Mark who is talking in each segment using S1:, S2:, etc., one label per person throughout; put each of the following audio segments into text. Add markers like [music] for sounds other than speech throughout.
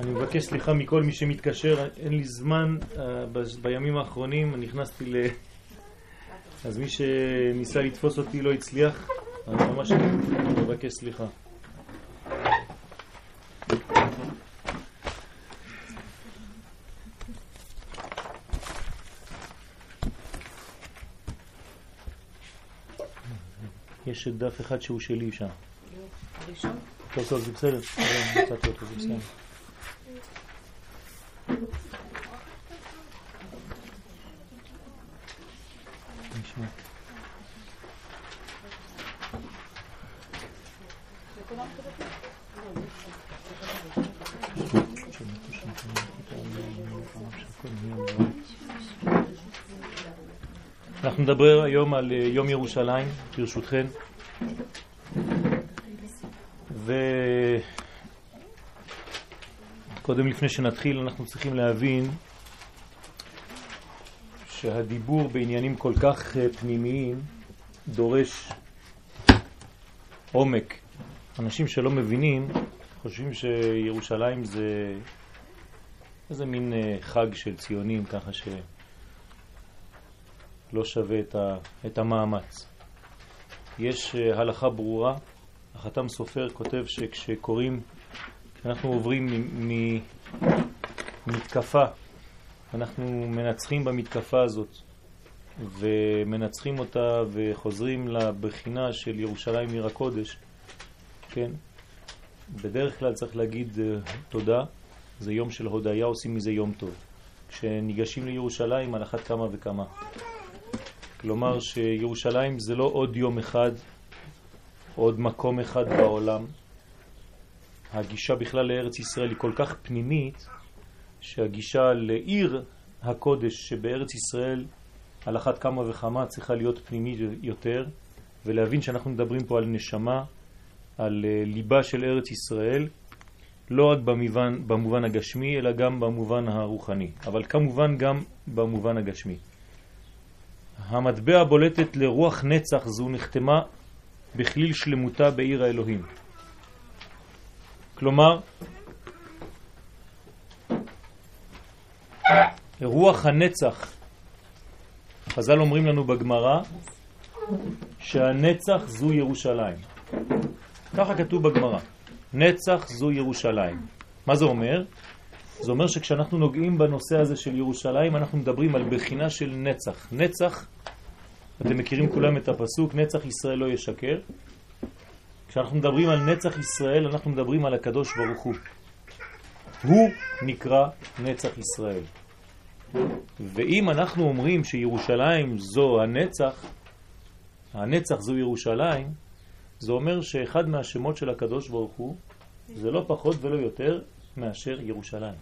S1: אני מבקש סליחה מכל מי שמתקשר, אין לי זמן, אה, בימים האחרונים נכנסתי ל... אז מי שניסה לתפוס אותי לא הצליח, אני ממש מבקש סליחה. יש דף אחד שהוא שלי שם. הראשון? טוב, טוב, זה בסדר. אנחנו נדבר היום על אה, יום ירושלים, ברשותכם. וקודם לפני שנתחיל אנחנו צריכים להבין שהדיבור בעניינים כל כך אה, פנימיים דורש עומק. אנשים שלא מבינים חושבים שירושלים זה איזה מין אה, חג של ציונים ככה שלא שווה את, ה, את המאמץ. יש אה, הלכה ברורה החתם סופר כותב שכשקוראים, אנחנו עוברים ממתקפה, אנחנו מנצחים במתקפה הזאת ומנצחים אותה וחוזרים לבחינה של ירושלים עיר הקודש, כן? בדרך כלל צריך להגיד אה, תודה, זה יום של הודיה, עושים מזה יום טוב. כשניגשים לירושלים על אחת כמה וכמה. כלומר שירושלים זה לא עוד יום אחד עוד מקום אחד בעולם. הגישה בכלל לארץ ישראל היא כל כך פנימית, שהגישה לעיר הקודש שבארץ ישראל על אחת כמה וכמה צריכה להיות פנימית יותר, ולהבין שאנחנו מדברים פה על נשמה, על אה, ליבה של ארץ ישראל, לא רק במובן, במובן הגשמי, אלא גם במובן הרוחני, אבל כמובן גם במובן הגשמי. המטבע בולטת לרוח נצח זו נחתמה בכליל שלמותה בעיר האלוהים. כלומר, רוח הנצח, חז"ל אומרים לנו בגמרא שהנצח זו ירושלים. ככה כתוב בגמרא, נצח זו ירושלים. מה זה אומר? זה אומר שכשאנחנו נוגעים בנושא הזה של ירושלים, אנחנו מדברים על בחינה של נצח. נצח אתם מכירים כולם את הפסוק, נצח ישראל לא ישקר. כשאנחנו מדברים על נצח ישראל, אנחנו מדברים על הקדוש ברוך הוא. הוא נקרא נצח ישראל. ואם אנחנו אומרים שירושלים זו הנצח, הנצח זו ירושלים, זה אומר שאחד מהשמות של הקדוש ברוך הוא זה לא פחות ולא יותר מאשר ירושלים.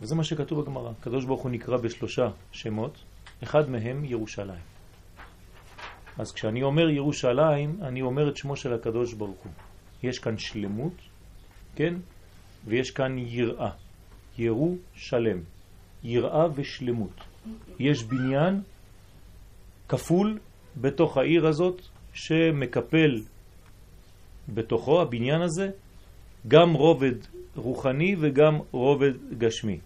S1: וזה מה שכתוב בגמרא. הקדוש ברוך הוא נקרא בשלושה שמות, אחד מהם ירושלים. אז כשאני אומר ירושלים, אני אומר את שמו של הקדוש ברוך הוא. יש כאן שלמות, כן? ויש כאן יראה. ירו שלם. יראה ושלמות. יש בניין כפול בתוך העיר הזאת שמקפל בתוכו, הבניין הזה, גם רובד רוחני וגם רובד גשמי.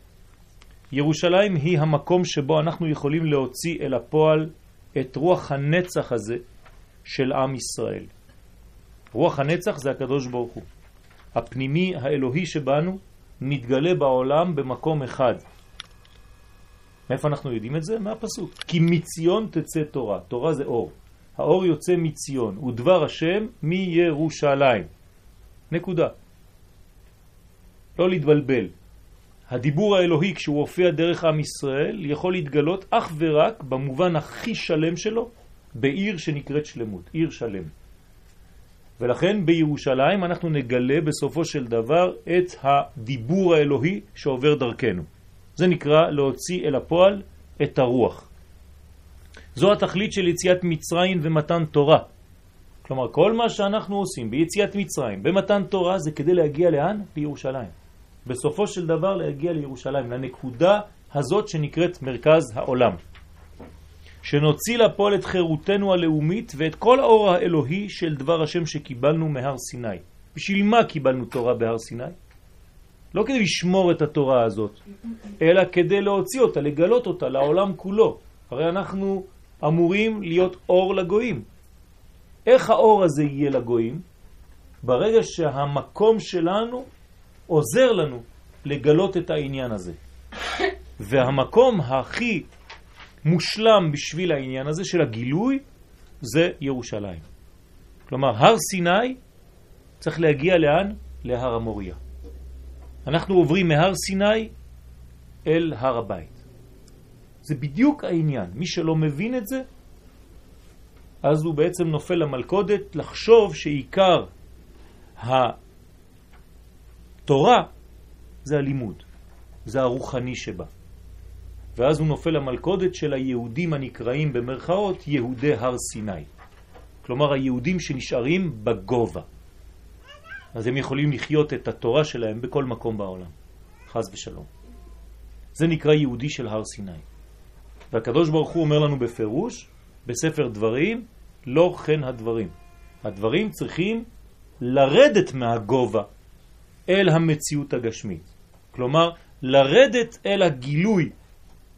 S1: ירושלים היא המקום שבו אנחנו יכולים להוציא אל הפועל את רוח הנצח הזה של עם ישראל. רוח הנצח זה הקדוש ברוך הוא. הפנימי האלוהי שבנו מתגלה בעולם במקום אחד. מאיפה אנחנו יודעים את זה? מהפסוק. כי מציון תצא תורה. תורה זה אור. האור יוצא מציון, ודבר השם מירושלים. נקודה. לא להתבלבל. הדיבור האלוהי כשהוא הופיע דרך עם ישראל יכול להתגלות אך ורק במובן הכי שלם שלו בעיר שנקראת שלמות, עיר שלם. ולכן בירושלים אנחנו נגלה בסופו של דבר את הדיבור האלוהי שעובר דרכנו. זה נקרא להוציא אל הפועל את הרוח. זו התכלית של יציאת מצרים ומתן תורה. כלומר, כל מה שאנחנו עושים ביציאת מצרים, במתן תורה, זה כדי להגיע לאן? לירושלים. בסופו של דבר להגיע לירושלים, לנקודה הזאת שנקראת מרכז העולם. שנוציא לפועל את חירותנו הלאומית ואת כל האור האלוהי של דבר השם שקיבלנו מהר סיני. בשביל מה קיבלנו תורה בהר סיני? לא כדי לשמור את התורה הזאת, אלא כדי להוציא אותה, לגלות אותה לעולם כולו. הרי אנחנו אמורים להיות אור לגויים. איך האור הזה יהיה לגויים? ברגע שהמקום שלנו עוזר לנו לגלות את העניין הזה. [laughs] והמקום הכי מושלם בשביל העניין הזה של הגילוי זה ירושלים. כלומר, הר סיני צריך להגיע לאן? להר המוריה. אנחנו עוברים מהר סיני אל הר הבית. זה בדיוק העניין. מי שלא מבין את זה, אז הוא בעצם נופל למלכודת לחשוב שעיקר התורה זה הלימוד, זה הרוחני שבה. ואז הוא נופל למלכודת של היהודים הנקראים במרכאות יהודי הר סיני. כלומר היהודים שנשארים בגובה. אז הם יכולים לחיות את התורה שלהם בכל מקום בעולם. חז ושלום. זה נקרא יהודי של הר סיני. והקדוש ברוך הוא אומר לנו בפירוש, בספר דברים, לא כן הדברים. הדברים צריכים לרדת מהגובה אל המציאות הגשמית. כלומר, לרדת אל הגילוי.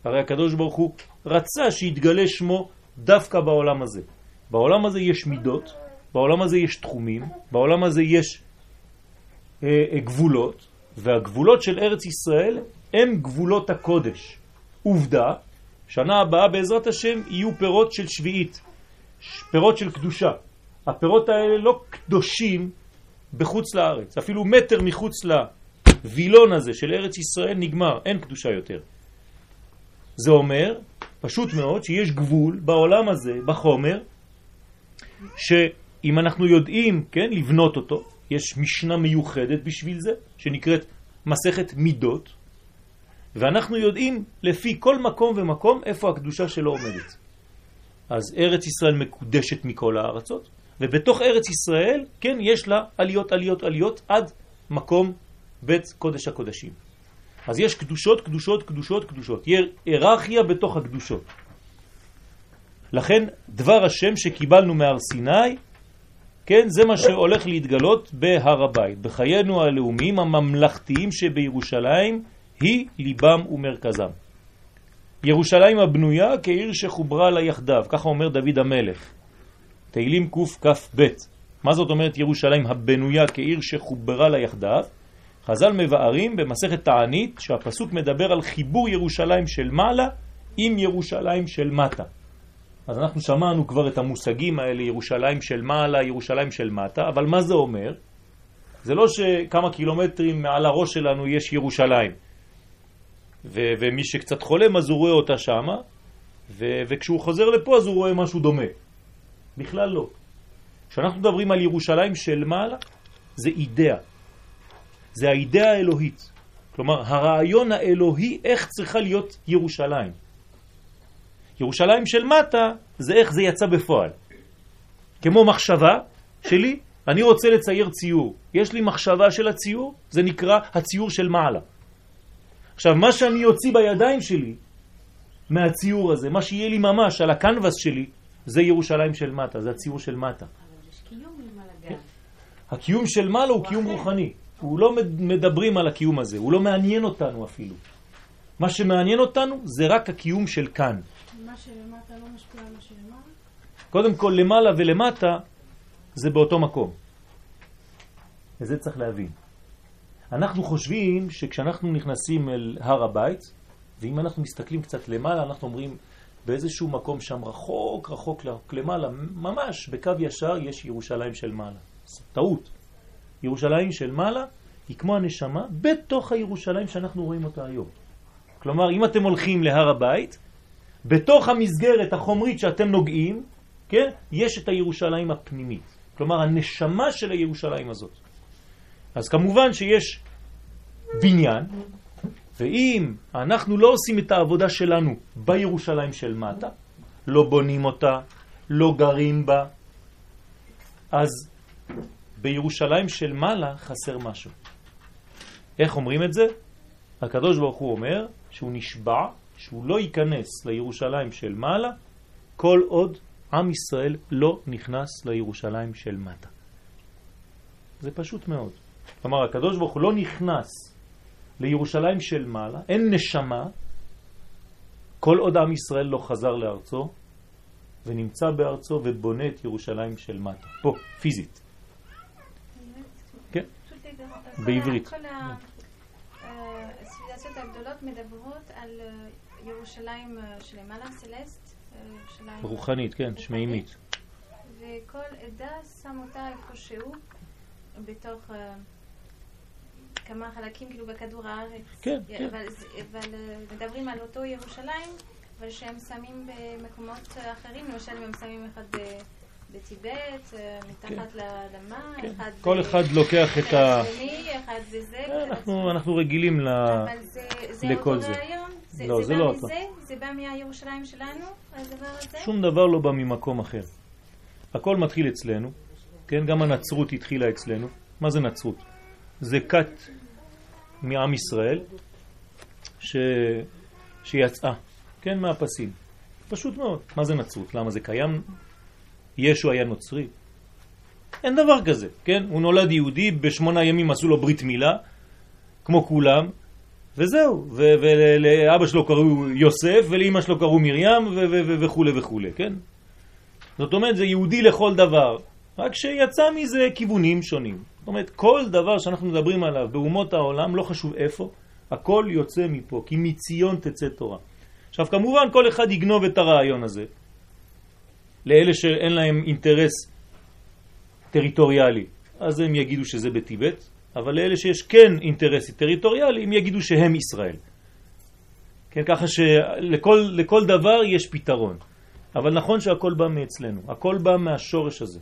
S1: הרי הקדוש ברוך הוא רצה שיתגלה שמו דווקא בעולם הזה. בעולם הזה יש מידות, בעולם הזה יש תחומים, בעולם הזה יש אה, אה, גבולות, והגבולות של ארץ ישראל הם גבולות הקודש. עובדה, שנה הבאה בעזרת השם יהיו פירות של שביעית, פירות של קדושה. הפירות האלה לא קדושים בחוץ לארץ, אפילו מטר מחוץ לווילון הזה של ארץ ישראל נגמר, אין קדושה יותר. זה אומר, פשוט מאוד, שיש גבול בעולם הזה, בחומר, שאם אנחנו יודעים, כן, לבנות אותו, יש משנה מיוחדת בשביל זה, שנקראת מסכת מידות, ואנחנו יודעים לפי כל מקום ומקום איפה הקדושה שלו עומדת. אז ארץ ישראל מקודשת מכל הארצות, ובתוך ארץ ישראל, כן, יש לה עליות, עליות, עליות, עד מקום בית קודש הקודשים. אז יש קדושות, קדושות, קדושות, קדושות. היררכיה בתוך הקדושות. לכן דבר השם שקיבלנו מהר סיני, כן, זה מה שהולך להתגלות בהר הבית. בחיינו הלאומיים הממלכתיים שבירושלים היא ליבם ומרכזם. ירושלים הבנויה כעיר שחוברה לה יחדיו, ככה אומר דוד המלך. תהילים קכ"ב. מה זאת אומרת ירושלים הבנויה כעיר שחוברה לה יחדיו? חז"ל מבארים במסכת תענית שהפסוק מדבר על חיבור ירושלים של מעלה עם ירושלים של מטה. אז אנחנו שמענו כבר את המושגים האלה, ירושלים של מעלה, ירושלים של מטה, אבל מה זה אומר? זה לא שכמה קילומטרים מעל הראש שלנו יש ירושלים. ו- ומי שקצת חולם אז הוא רואה אותה שמה, ו- וכשהוא חוזר לפה אז הוא רואה משהו דומה. בכלל לא. כשאנחנו מדברים על ירושלים של מעלה, זה אידאה. זה האידאה האלוהית. כלומר, הרעיון האלוהי איך צריכה להיות ירושלים. ירושלים של מטה זה איך זה יצא בפועל. כמו מחשבה שלי, אני רוצה לצייר ציור. יש לי מחשבה של הציור, זה נקרא הציור של מעלה. עכשיו, מה שאני אוציא בידיים שלי מהציור הזה, מה שיהיה לי ממש על הקנבס שלי, זה ירושלים של מטה, זה הציור של מטה.
S2: אבל יש קיום למעלה גם.
S1: כן. הקיום של מעלה הוא קיום רוחני. הוא לא מדברים על הקיום הזה, הוא לא מעניין אותנו אפילו. מה שמעניין אותנו זה רק הקיום של כאן.
S2: מה שלמטה לא משפיע על מה שלמעלה?
S1: קודם כל, למעלה ולמטה זה באותו מקום. וזה צריך להבין. אנחנו חושבים שכשאנחנו נכנסים אל הר הבית, ואם אנחנו מסתכלים קצת למעלה, אנחנו אומרים באיזשהו מקום שם רחוק, רחוק למעלה, ממש בקו ישר יש ירושלים של מעלה. טעות. ירושלים של מעלה היא כמו הנשמה בתוך הירושלים שאנחנו רואים אותה היום. כלומר, אם אתם הולכים להר הבית, בתוך המסגרת החומרית שאתם נוגעים, כן, יש את הירושלים הפנימית. כלומר, הנשמה של הירושלים הזאת. אז כמובן שיש בניין, ואם אנחנו לא עושים את העבודה שלנו בירושלים של מטה, לא בונים אותה, לא גרים בה, אז בירושלים של מעלה חסר משהו. איך אומרים את זה? הקדוש ברוך הוא אומר שהוא נשבע שהוא לא ייכנס לירושלים של מעלה כל עוד עם ישראל לא נכנס לירושלים של מטה. זה פשוט מאוד. כלומר, הקדוש ברוך הוא לא נכנס לירושלים של מעלה, אין נשמה, כל עוד עם ישראל לא חזר לארצו ונמצא בארצו ובונה את ירושלים של מטה, פה, פיזית. כן, בעברית.
S3: כל הציוויליזציות הגדולות מדברות על אה, ירושלים אה, שלמעלה, סלסט, אה, ירושלים
S1: רוחנית, כן, שמימית.
S3: וכל עדה שם אותה איפשהו בתוך אה, כמה חלקים, כאילו בכדור הארץ.
S1: כן, כן.
S3: אבל, זה- אבל אה, מדברים על אותו ירושלים, אבל שהם שמים במקומות אחרים, למשל הם שמים אחד ב- בטיבט, אה, מתחת לאדמה,
S1: כן.
S3: אחד
S1: כל אחד לוקח את ה...
S3: הצפוני, אחד בזה. אחד
S1: אנחנו, אנחנו רגילים ל...
S3: אבל זה, זה
S1: לכל
S3: אותו
S1: זה.
S3: רעיון? זה,
S1: לא,
S3: זה,
S1: זה
S3: בא
S1: לא אותו.
S3: מזה? זה בא מהירושלים שלנו, הדבר הזה?
S1: שום דבר לא בא ממקום אחר. הכל מתחיל אצלנו, כן? גם הנצרות התחילה אצלנו. מה זה נצרות? זה כת מעם ישראל ש... שיצאה, כן? מהפסים. פשוט מאוד. מה זה נצרות? למה זה קיים? ישו היה נוצרי? אין דבר כזה, כן? הוא נולד יהודי, בשמונה ימים עשו לו ברית מילה, כמו כולם, וזהו, ולאבא שלו קראו יוסף, ולאמא שלו קראו מרים, וכו' וכו', כן? זאת אומרת, זה יהודי לכל דבר, רק שיצא מזה כיוונים שונים. זאת אומרת, כל דבר שאנחנו מדברים עליו באומות העולם, לא חשוב איפה, הכל יוצא מפה, כי מציון תצא תורה. עכשיו, כמובן, כל אחד יגנוב את הרעיון הזה, לאלה שאין להם אינטרס טריטוריאלי, אז הם יגידו שזה בטיבט, אבל לאלה שיש כן אינטרס טריטוריאלי, הם יגידו שהם ישראל. כן, ככה שלכל לכל דבר יש פתרון. אבל נכון שהכל בא מאצלנו, הכל בא מהשורש הזה.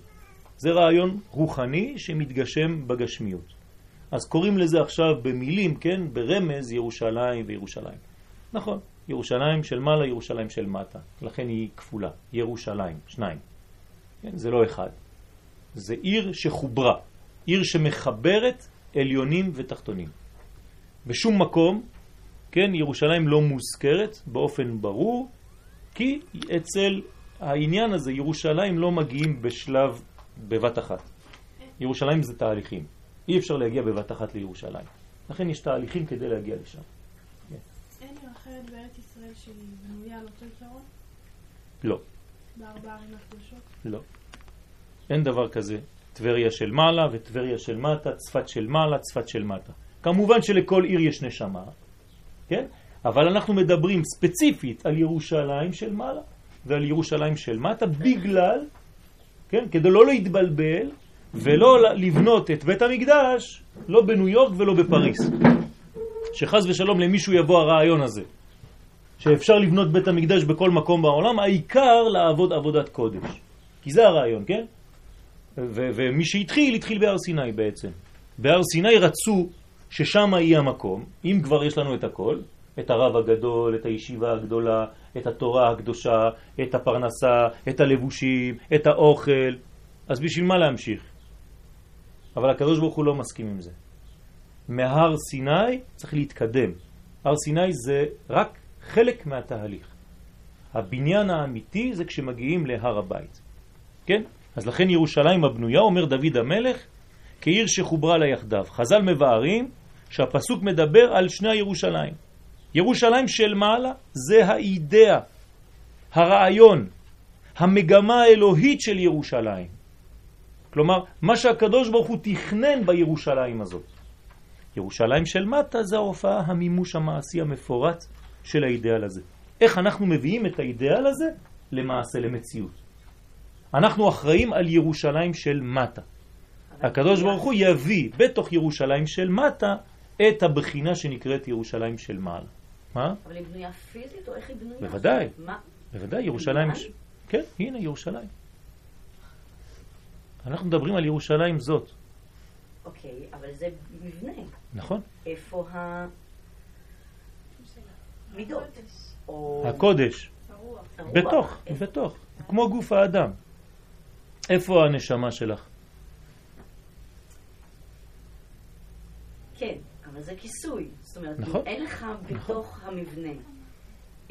S1: זה רעיון רוחני שמתגשם בגשמיות. אז קוראים לזה עכשיו במילים, כן, ברמז ירושלים וירושלים. נכון, ירושלים של מעלה, ירושלים של מטה. לכן היא כפולה, ירושלים, שניים. כן, זה לא אחד. זה עיר שחוברה, עיר שמחברת עליונים ותחתונים. בשום מקום, כן, ירושלים לא מוזכרת באופן ברור, כי אצל העניין הזה ירושלים לא מגיעים בשלב בבת אחת. ירושלים זה תהליכים. אי אפשר להגיע בבת אחת לירושלים. לכן יש תהליכים כדי להגיע לשם.
S2: אין עיר אחרת בארץ ישראל שהיא בנויה על אותו עיקרון?
S1: לא,
S2: בארבע ערים הקדושות?
S1: לא. אין דבר כזה. טבריה של מעלה וטבריה של מטה, צפת של מעלה, צפת של מטה. כמובן שלכל עיר יש נשמה, כן? אבל אנחנו מדברים ספציפית על ירושלים של מעלה ועל ירושלים של מטה בגלל, כן? כדי לא להתבלבל ולא לבנות את בית המקדש לא בניו יורק ולא בפריס. שחז ושלום למישהו יבוא הרעיון הזה. שאפשר לבנות בית המקדש בכל מקום בעולם, העיקר לעבוד עבודת קודש. כי זה הרעיון, כן? ומי שהתחיל, התחיל בהר סיני בעצם. בהר סיני רצו ששם יהיה המקום, אם כבר יש לנו את הכל, את הרב הגדול, את הישיבה הגדולה, את התורה הקדושה, את הפרנסה, את הלבושים, את האוכל, אז בשביל מה להמשיך? אבל הקדוש ברוך הוא לא מסכים עם זה. מהר סיני צריך להתקדם. הר סיני זה רק חלק מהתהליך. הבניין האמיתי זה כשמגיעים להר הבית. כן? אז לכן ירושלים הבנויה, אומר דוד המלך, כעיר שחוברה לה יחדיו. חז"ל מבארים שהפסוק מדבר על שני הירושלים. ירושלים של מעלה זה האידאה, הרעיון, המגמה האלוהית של ירושלים. כלומר, מה שהקדוש ברוך הוא תכנן בירושלים הזאת. ירושלים של מטה זה ההופעה, המימוש המעשי המפורט של האידאל הזה. איך אנחנו מביאים את האידאל הזה למעשה, למציאות. אנחנו אחראים על ירושלים של מטה. הקדוש ברוך הוא יביא בתוך ירושלים של מטה את הבחינה שנקראת ירושלים של מעלה. מה?
S4: אבל היא בנויה פיזית או איך היא בנויה?
S1: בוודאי.
S4: מה?
S1: בוודאי, ירושלים... כן, הנה ירושלים. אנחנו מדברים על ירושלים זאת,
S4: אוקיי, אבל זה מבנה.
S1: נכון?
S4: איפה המידות? או
S1: הקודש,
S2: הרוח.
S4: הרוח?
S1: בתוך,
S4: איפה-
S1: בתוך, כמו גוף האדם. איפה הנשמה שלך?
S4: כן, אבל זה כיסוי. זאת אומרת,
S1: נכון.
S4: אם אין לך בתוך המבנה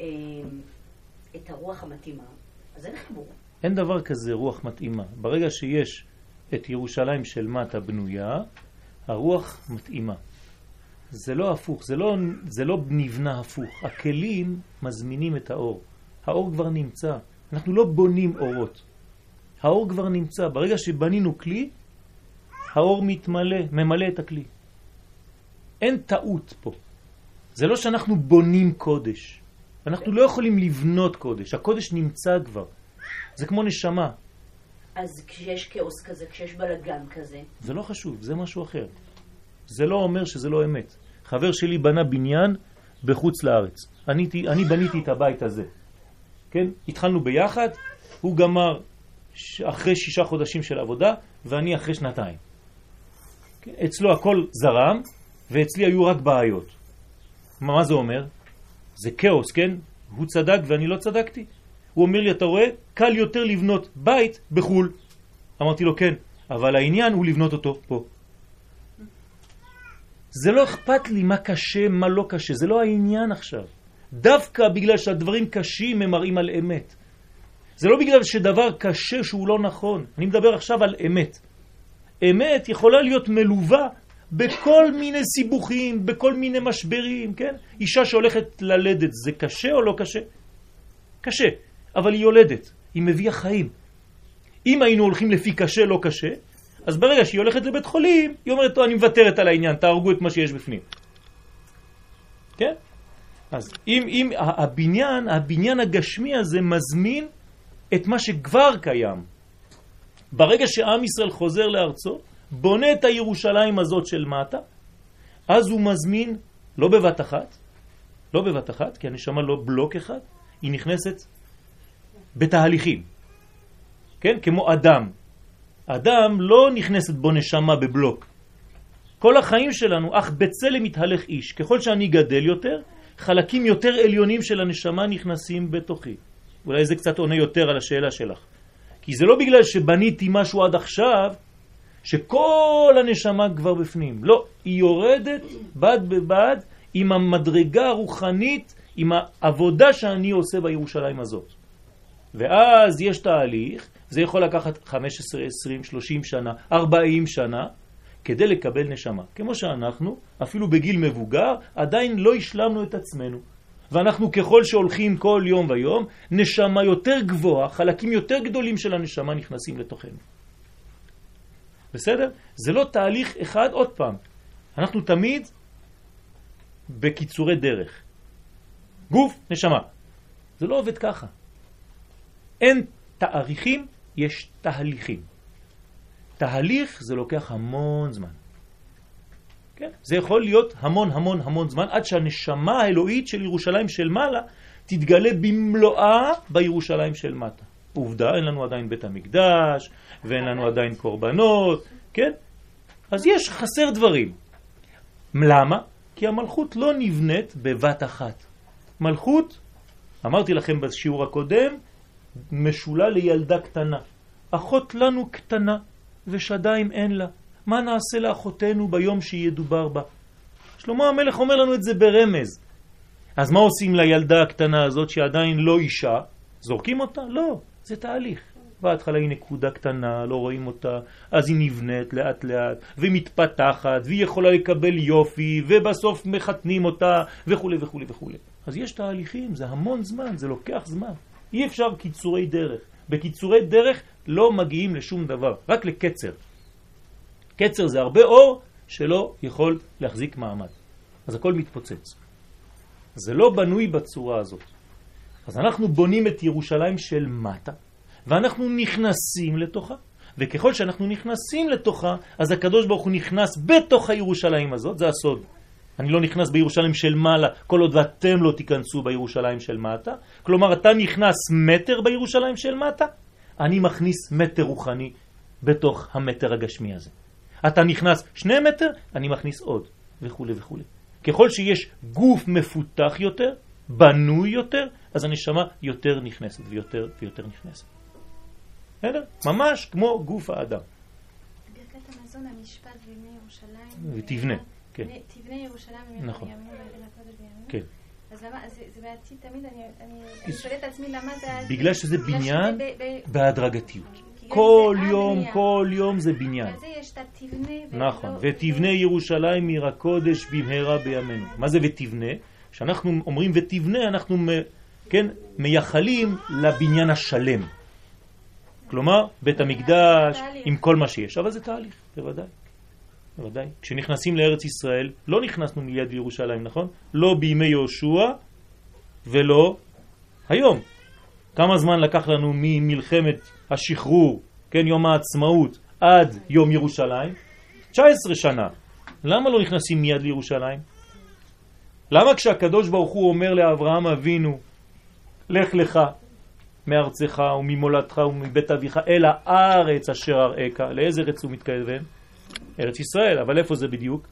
S4: אה, את הרוח המתאימה, אז אין חיבור.
S1: אין דבר כזה רוח מתאימה. ברגע שיש את ירושלים של מטה בנויה, הרוח מתאימה. זה לא הפוך, זה לא, זה לא נבנה הפוך. הכלים מזמינים את האור. האור כבר נמצא. אנחנו לא בונים אורות. האור כבר נמצא. ברגע שבנינו כלי, האור מתמלא, ממלא את הכלי. אין טעות פה. זה לא שאנחנו בונים קודש. אנחנו לא יכולים לבנות קודש. הקודש נמצא כבר. זה כמו נשמה.
S4: אז כשיש כאוס כזה, כשיש בלגן כזה...
S1: זה לא חשוב, זה משהו אחר. זה לא אומר שזה לא אמת. חבר שלי בנה בניין בחוץ לארץ. אני, אני בניתי את הבית הזה. כן? התחלנו ביחד, הוא גמר אחרי שישה חודשים של עבודה, ואני אחרי שנתיים. כן? אצלו הכל זרם, ואצלי היו רק בעיות. מה, מה זה אומר? זה כאוס, כן? הוא צדק ואני לא צדקתי. הוא אומר לי, אתה רואה? קל יותר לבנות בית בחו"ל. אמרתי לו, כן, אבל העניין הוא לבנות אותו פה. זה לא אכפת לי מה קשה, מה לא קשה, זה לא העניין עכשיו. דווקא בגלל שהדברים קשים הם מראים על אמת. זה לא בגלל שדבר קשה שהוא לא נכון, אני מדבר עכשיו על אמת. אמת יכולה להיות מלווה בכל מיני סיבוכים, בכל מיני משברים, כן? אישה שהולכת ללדת, זה קשה או לא קשה? קשה, אבל היא יולדת, היא מביאה חיים. אם היינו הולכים לפי קשה, לא קשה, אז ברגע שהיא הולכת לבית חולים, היא אומרת, אני מוותרת על העניין, תהרגו את מה שיש בפנים. כן? אז אם, אם הבניין, הבניין הגשמי הזה מזמין את מה שכבר קיים. ברגע שעם ישראל חוזר לארצו, בונה את הירושלים הזאת של מטה, אז הוא מזמין, לא בבת אחת, לא בבת אחת, כי הנשמה לא בלוק אחד, היא נכנסת בתהליכים, כן? כמו אדם. אדם לא נכנסת בו נשמה בבלוק. כל החיים שלנו, אך בצלם מתהלך איש. ככל שאני גדל יותר, חלקים יותר עליונים של הנשמה נכנסים בתוכי. אולי זה קצת עונה יותר על השאלה שלך. כי זה לא בגלל שבניתי משהו עד עכשיו, שכל הנשמה כבר בפנים. לא, היא יורדת בד בבד עם המדרגה הרוחנית, עם העבודה שאני עושה בירושלים הזאת. ואז יש תהליך, זה יכול לקחת 15, 20, 30 שנה, 40 שנה, כדי לקבל נשמה. כמו שאנחנו, אפילו בגיל מבוגר, עדיין לא השלמנו את עצמנו. ואנחנו ככל שהולכים כל יום ויום, נשמה יותר גבוהה, חלקים יותר גדולים של הנשמה נכנסים לתוכנו. בסדר? זה לא תהליך אחד, עוד פעם. אנחנו תמיד בקיצורי דרך. גוף, נשמה. זה לא עובד ככה. אין תאריכים, יש תהליכים. תהליך זה לוקח המון זמן. כן? זה יכול להיות המון המון המון זמן עד שהנשמה האלוהית של ירושלים של מעלה תתגלה במלואה בירושלים של מטה. עובדה, אין לנו עדיין בית המקדש, ואין לנו עדיין קורבנות, כן? אז יש, חסר דברים. למה? כי המלכות לא נבנית בבת אחת. מלכות, אמרתי לכם בשיעור הקודם, משולה לילדה קטנה. אחות לנו קטנה, ושדיים אין לה. מה נעשה לאחותנו ביום שידובר בה? שלמה המלך אומר לנו את זה ברמז. אז מה עושים לילדה הקטנה הזאת שעדיין לא אישה? זורקים אותה? לא, זה תהליך. בהתחלה היא נקודה קטנה, לא רואים אותה, אז היא נבנית לאט לאט, ומתפתחת, והיא יכולה לקבל יופי, ובסוף מחתנים אותה, וכו' וכו' וכו'. אז יש תהליכים, זה המון זמן, זה לוקח זמן. אי אפשר קיצורי דרך. בקיצורי דרך לא מגיעים לשום דבר, רק לקצר. קצר זה הרבה אור שלא יכול להחזיק מעמד. אז הכל מתפוצץ. זה לא בנוי בצורה הזאת. אז אנחנו בונים את ירושלים של מטה, ואנחנו נכנסים לתוכה. וככל שאנחנו נכנסים לתוכה, אז הקדוש ברוך הוא נכנס בתוך הירושלים הזאת, זה הסוד. אני לא נכנס בירושלים של מעלה, כל עוד ואתם לא תיכנסו בירושלים של מטה. כלומר, אתה נכנס מטר בירושלים של מטה, אני מכניס מטר רוחני בתוך המטר הגשמי הזה. אתה נכנס שני מטר, אני מכניס עוד, וכו' וכו'. ככל שיש גוף מפותח יותר, בנוי יותר, אז הנשמה יותר נכנסת ויותר ויותר נכנסת. בסדר? ממש כמו גוף האדם.
S3: ברכת המזון, המשפט ויבנה ירושלים.
S1: ותבנה, כן.
S3: תבנה ירושלים
S1: נכון. כן.
S3: אז למה, זה, זה בעתיד תמיד, אני, שואלת את עצמי למה זה...
S1: בגלל שזה בניין בהדרגתיות. כל יום. כל יום זה בניין.
S3: זה יש את התבנה.
S1: נכון,
S3: ולא-
S1: ותבנה ירושלים עיר הקודש במהרה בימינו. מה זה ותבנה? כשאנחנו אומרים ותבנה, אנחנו כן, מייחלים לבניין השלם. כלומר, בית המקדש. עם כל מה שיש. אבל זה תהליך, בוודאי. בוודאי. כשנכנסים לארץ ישראל, לא נכנסנו מיד לירושלים, נכון? לא בימי יהושע ולא היום. כמה זמן לקח לנו ממלחמת השחרור, כן, יום העצמאות, עד יום ירושלים? 19 שנה. למה לא נכנסים מיד לירושלים? למה כשהקדוש ברוך הוא אומר לאברהם אבינו, לך לך מארצך וממולדתך ומבית אביך אל הארץ אשר אראך, לאיזה ארץ הוא מתכוון? ארץ ישראל, אבל איפה זה בדיוק?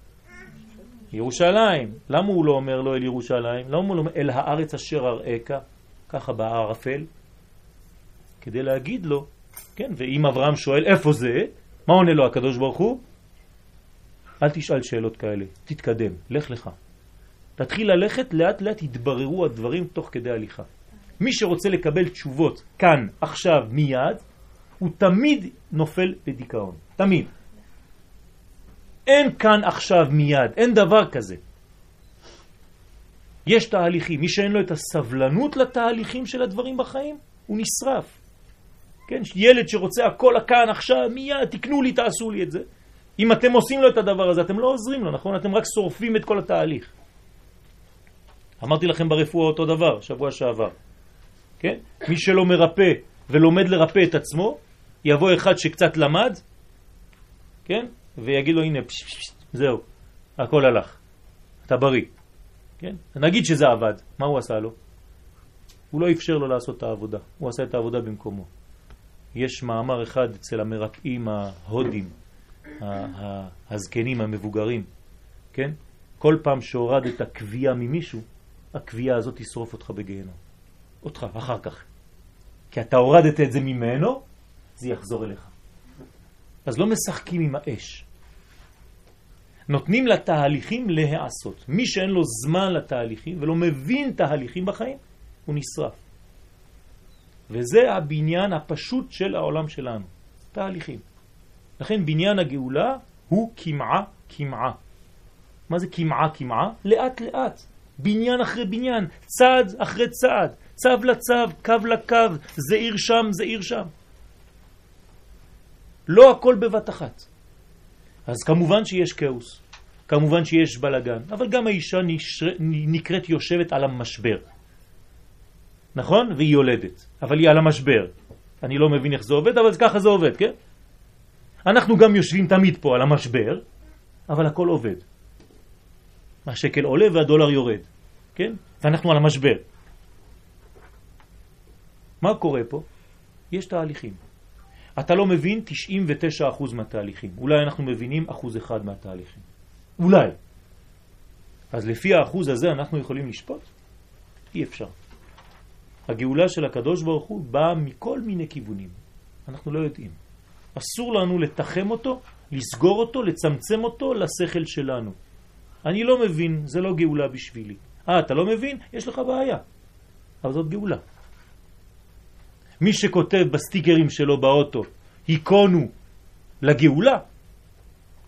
S1: ירושלים. למה הוא לא אומר לו אל ירושלים? למה הוא לא אומר אל הארץ אשר אראך, ככה בערפל? כדי להגיד לו, כן, ואם אברהם שואל איפה זה, מה עונה לו הקדוש ברוך הוא? אל תשאל שאלות כאלה, תתקדם, לך לך. תתחיל ללכת, לאט לאט יתבררו הדברים תוך כדי הליכה. מי שרוצה לקבל תשובות כאן, עכשיו, מיד, הוא תמיד נופל לדיכאון. תמיד. אין כאן עכשיו מיד, אין דבר כזה. יש תהליכים, מי שאין לו את הסבלנות לתהליכים של הדברים בחיים, הוא נשרף. כן, ילד שרוצה הכל כאן עכשיו, מיד, תקנו לי, תעשו לי את זה. אם אתם עושים לו את הדבר הזה, אתם לא עוזרים לו, נכון? אתם רק שורפים את כל התהליך. אמרתי לכם ברפואה אותו דבר, שבוע שעבר. כן? מי שלא מרפא ולומד לרפא את עצמו, יבוא אחד שקצת למד, כן? ויגיד לו, הנה, פש, פש, זהו, הכל הלך. אתה בריא. כן? נגיד שזה עבד, מה הוא עשה לו? הוא לא אפשר לו לעשות את העבודה, הוא עשה את העבודה במקומו. יש מאמר אחד אצל המרפאים ההודים, הזקנים המבוגרים, כן? כל פעם שהורדת הקביעה ממישהו, הקביעה הזאת תשרוף אותך בגיהנום. אותך, אחר כך. כי אתה הורדת את זה ממנו, זה יחזור אליך. אז לא משחקים עם האש. נותנים לתהליכים להיעשות. מי שאין לו זמן לתהליכים ולא מבין תהליכים בחיים, הוא נשרף. וזה הבניין הפשוט של העולם שלנו, תהליכים. לכן בניין הגאולה הוא כמעה כמעה. מה זה כמעה כמעה? לאט לאט, בניין אחרי בניין, צעד אחרי צעד, צו לצו, קו לקו, זה עיר שם, זה עיר שם. לא הכל בבת אחת. אז כמובן שיש כאוס, כמובן שיש בלגן, אבל גם האישה נשר... נקראת יושבת על המשבר. נכון? והיא יולדת, אבל היא על המשבר. אני לא מבין איך זה עובד, אבל ככה זה עובד, כן? אנחנו גם יושבים תמיד פה על המשבר, אבל הכל עובד. השקל עולה והדולר יורד, כן? ואנחנו על המשבר. מה קורה פה? יש תהליכים. אתה לא מבין 99% מהתהליכים. אולי אנחנו מבינים אחוז אחד מהתהליכים. אולי. אז לפי האחוז הזה אנחנו יכולים לשפוט? אי אפשר. הגאולה של הקדוש ברוך הוא באה מכל מיני כיוונים. אנחנו לא יודעים. אסור לנו לתחם אותו, לסגור אותו, לצמצם אותו לשכל שלנו. אני לא מבין, זה לא גאולה בשבילי. אה, אתה לא מבין? יש לך בעיה. אבל זאת גאולה. מי שכותב בסטיקרים שלו באוטו, היכונו לגאולה,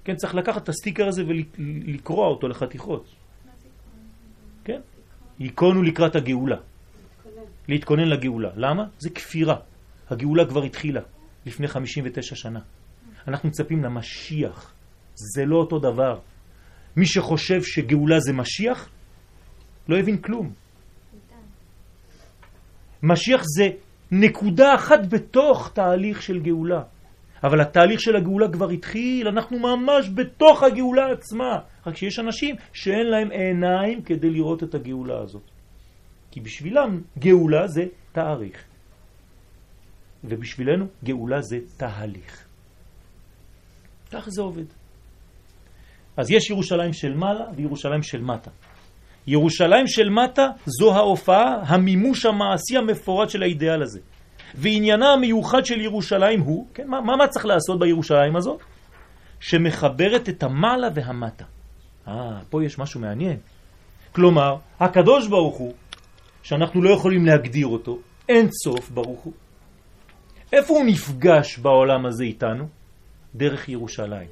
S1: כן, צריך לקחת את הסטיקר הזה ולקרוע אותו לחתיכות. כן? היכונו לקראת הגאולה. להתכונן לגאולה. למה? זה כפירה. הגאולה כבר התחילה לפני 59 שנה. אנחנו מצפים למשיח. זה לא אותו דבר. מי שחושב שגאולה זה משיח, לא הבין כלום. משיח זה נקודה אחת בתוך תהליך של גאולה. אבל התהליך של הגאולה כבר התחיל, אנחנו ממש בתוך הגאולה עצמה. רק שיש אנשים שאין להם עיניים כדי לראות את הגאולה הזאת. כי בשבילם גאולה זה תאריך. ובשבילנו גאולה זה תהליך. כך זה עובד. אז יש ירושלים של מעלה וירושלים של מטה. ירושלים של מטה זו ההופעה, המימוש המעשי המפורט של האידאל הזה. ועניינה המיוחד של ירושלים הוא, כן, מה, מה צריך לעשות בירושלים הזאת? שמחברת את המעלה והמטה. אה, פה יש משהו מעניין. כלומר, הקדוש ברוך הוא, שאנחנו לא יכולים להגדיר אותו, אין סוף ברוך הוא. איפה הוא נפגש בעולם הזה איתנו? דרך ירושלים.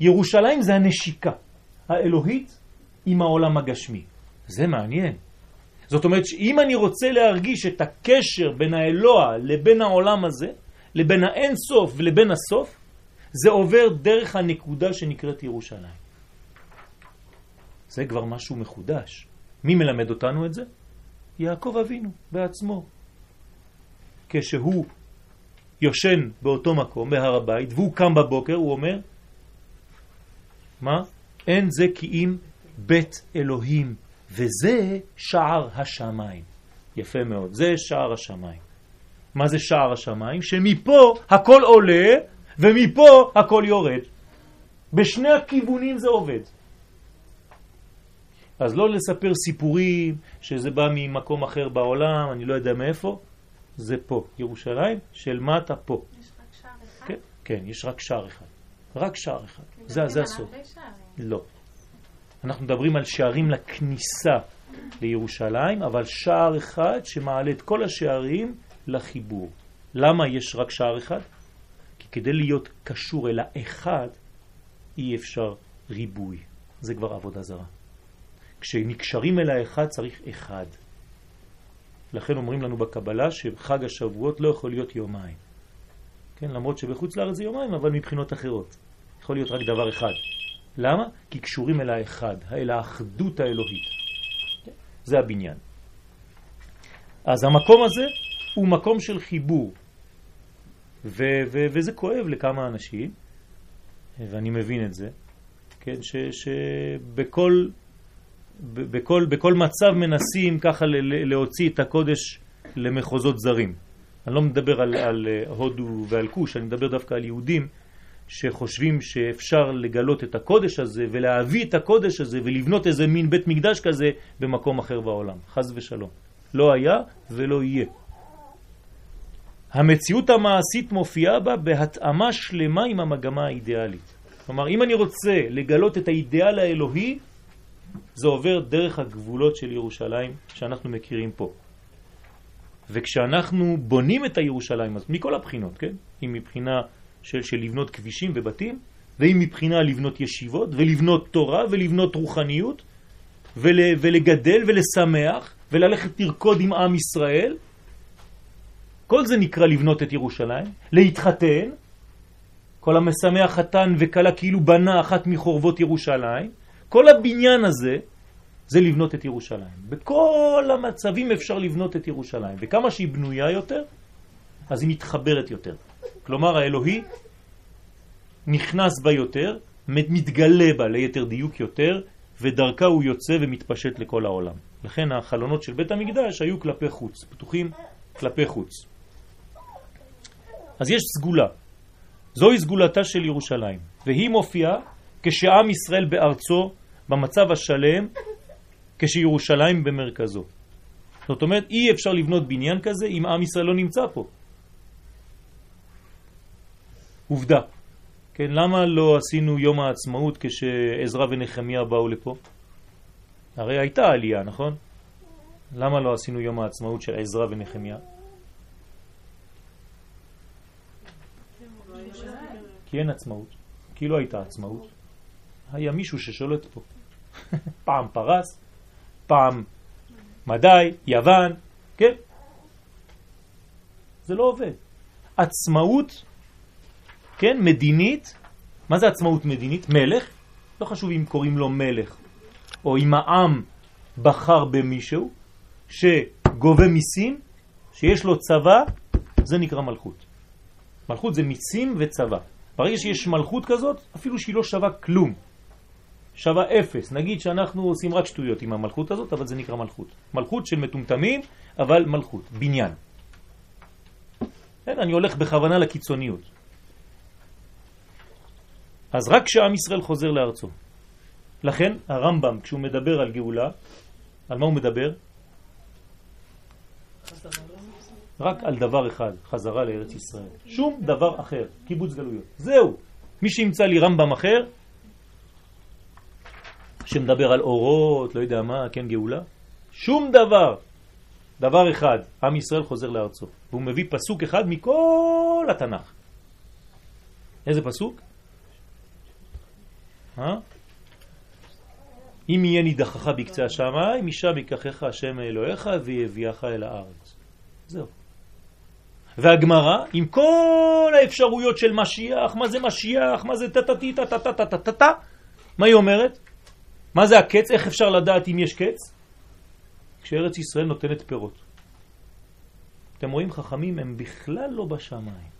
S1: ירושלים זה הנשיקה האלוהית עם העולם הגשמי. זה מעניין. זאת אומרת שאם אני רוצה להרגיש את הקשר בין האלוה לבין העולם הזה, לבין האין סוף ולבין הסוף, זה עובר דרך הנקודה שנקראת ירושלים. זה כבר משהו מחודש. מי מלמד אותנו את זה? יעקב אבינו בעצמו. כשהוא יושן באותו מקום, בהר הבית, והוא קם בבוקר, הוא אומר, מה? אין זה כי אם בית אלוהים, וזה שער השמיים. יפה מאוד, זה שער השמיים. מה זה שער השמיים? שמפה הכל עולה ומפה הכל יורד. בשני הכיוונים זה עובד. אז לא לספר סיפורים שזה בא ממקום אחר בעולם, אני לא יודע מאיפה, זה פה, ירושלים, של מטה פה.
S3: יש רק שער אחד?
S1: כן, כן, יש רק שער אחד. רק שער אחד. זה, זה הסוף. לא. אנחנו מדברים על שערים לכניסה לירושלים, אבל שער אחד שמעלה את כל השערים לחיבור. למה יש רק שער אחד? כי כדי להיות קשור אל האחד, אי אפשר ריבוי. זה כבר עבודה זרה. כשנקשרים אל האחד צריך אחד. לכן אומרים לנו בקבלה שחג השבועות לא יכול להיות יומיים. כן, למרות שבחוץ לארץ זה יומיים, אבל מבחינות אחרות. יכול להיות רק דבר אחד. למה? כי קשורים אל האחד, אל האחדות האלוהית. זה הבניין. אז המקום הזה הוא מקום של חיבור, ו- ו- וזה כואב לכמה אנשים, ואני מבין את זה, כן, שבכל בכל, בכל מצב מנסים ככה להוציא את הקודש למחוזות זרים. אני לא מדבר על, על הודו ועל כוש, אני מדבר דווקא על יהודים שחושבים שאפשר לגלות את הקודש הזה ולהביא את הקודש הזה ולבנות איזה מין בית מקדש כזה במקום אחר בעולם. חז ושלום. לא היה ולא יהיה. המציאות המעשית מופיעה בה בהתאמה שלמה עם המגמה האידיאלית. כלומר, אם אני רוצה לגלות את האידיאל האלוהי, זה עובר דרך הגבולות של ירושלים שאנחנו מכירים פה. וכשאנחנו בונים את הירושלים, אז מכל הבחינות, כן? אם מבחינה של, של לבנות כבישים ובתים, ואם מבחינה לבנות ישיבות, ולבנות תורה, ולבנות רוחניות, ול, ולגדל ולשמח, וללכת לרקוד עם עם ישראל, כל זה נקרא לבנות את ירושלים, להתחתן, כל המשמח חתן וקלה כאילו בנה אחת מחורבות ירושלים, כל הבניין הזה זה לבנות את ירושלים. בכל המצבים אפשר לבנות את ירושלים, וכמה שהיא בנויה יותר, אז היא מתחברת יותר. כלומר, האלוהי נכנס בה יותר, מתגלה בה ליתר דיוק יותר, ודרכה הוא יוצא ומתפשט לכל העולם. לכן החלונות של בית המקדש היו כלפי חוץ, פתוחים כלפי חוץ. אז יש סגולה. זוהי סגולתה של ירושלים, והיא מופיעה כשעם ישראל בארצו במצב השלם כשירושלים במרכזו. זאת אומרת, אי אפשר לבנות בניין כזה אם עם ישראל לא נמצא פה. עובדה. כן, למה לא עשינו יום העצמאות כשעזרא ונחמיה באו לפה? הרי הייתה עלייה, נכון? למה לא עשינו יום העצמאות של עזרא ונחמיה? כי אין עצמאות. כי לא הייתה עצמאות. היה מישהו ששולט פה. [laughs] פעם פרס, פעם מדי, יוון, כן? זה לא עובד. עצמאות, כן, מדינית, מה זה עצמאות מדינית? מלך, לא חשוב אם קוראים לו מלך, או אם העם בחר במישהו שגובה מיסים, שיש לו צבא, זה נקרא מלכות. מלכות זה מיסים וצבא. ברגע שיש מלכות כזאת, אפילו שהיא לא שווה כלום, שווה אפס. נגיד שאנחנו עושים רק שטויות עם המלכות הזאת, אבל זה נקרא מלכות. מלכות של מטומטמים, אבל מלכות, בניין. כן, אני הולך בכוונה לקיצוניות. אז רק כשעם ישראל חוזר לארצו. לכן הרמב"ם, כשהוא מדבר על גאולה, על מה הוא מדבר? רק על דבר אחד, חזרה לארץ ישראל. שום דבר אחר, קיבוץ גלויות. זהו. מי שימצא לי רמב"ם אחר, שמדבר על אורות, לא יודע מה, כן גאולה, שום דבר. דבר אחד, עם ישראל חוזר לארצו. והוא מביא פסוק אחד מכל התנ"ך. איזה פסוק? אה? אם יהיה נידחך בקצה השמיים, משם ייקחך השם אלוהיך ויביאך אל הארץ. זהו. והגמרא, עם כל האפשרויות של משיח, מה זה משיח, מה זה טה-טה-טי, טה-טה-טה-טה-טה, מה היא אומרת? מה זה הקץ? איך אפשר לדעת אם יש קץ? כשארץ ישראל נותנת פירות. אתם רואים, חכמים הם בכלל לא בשמיים.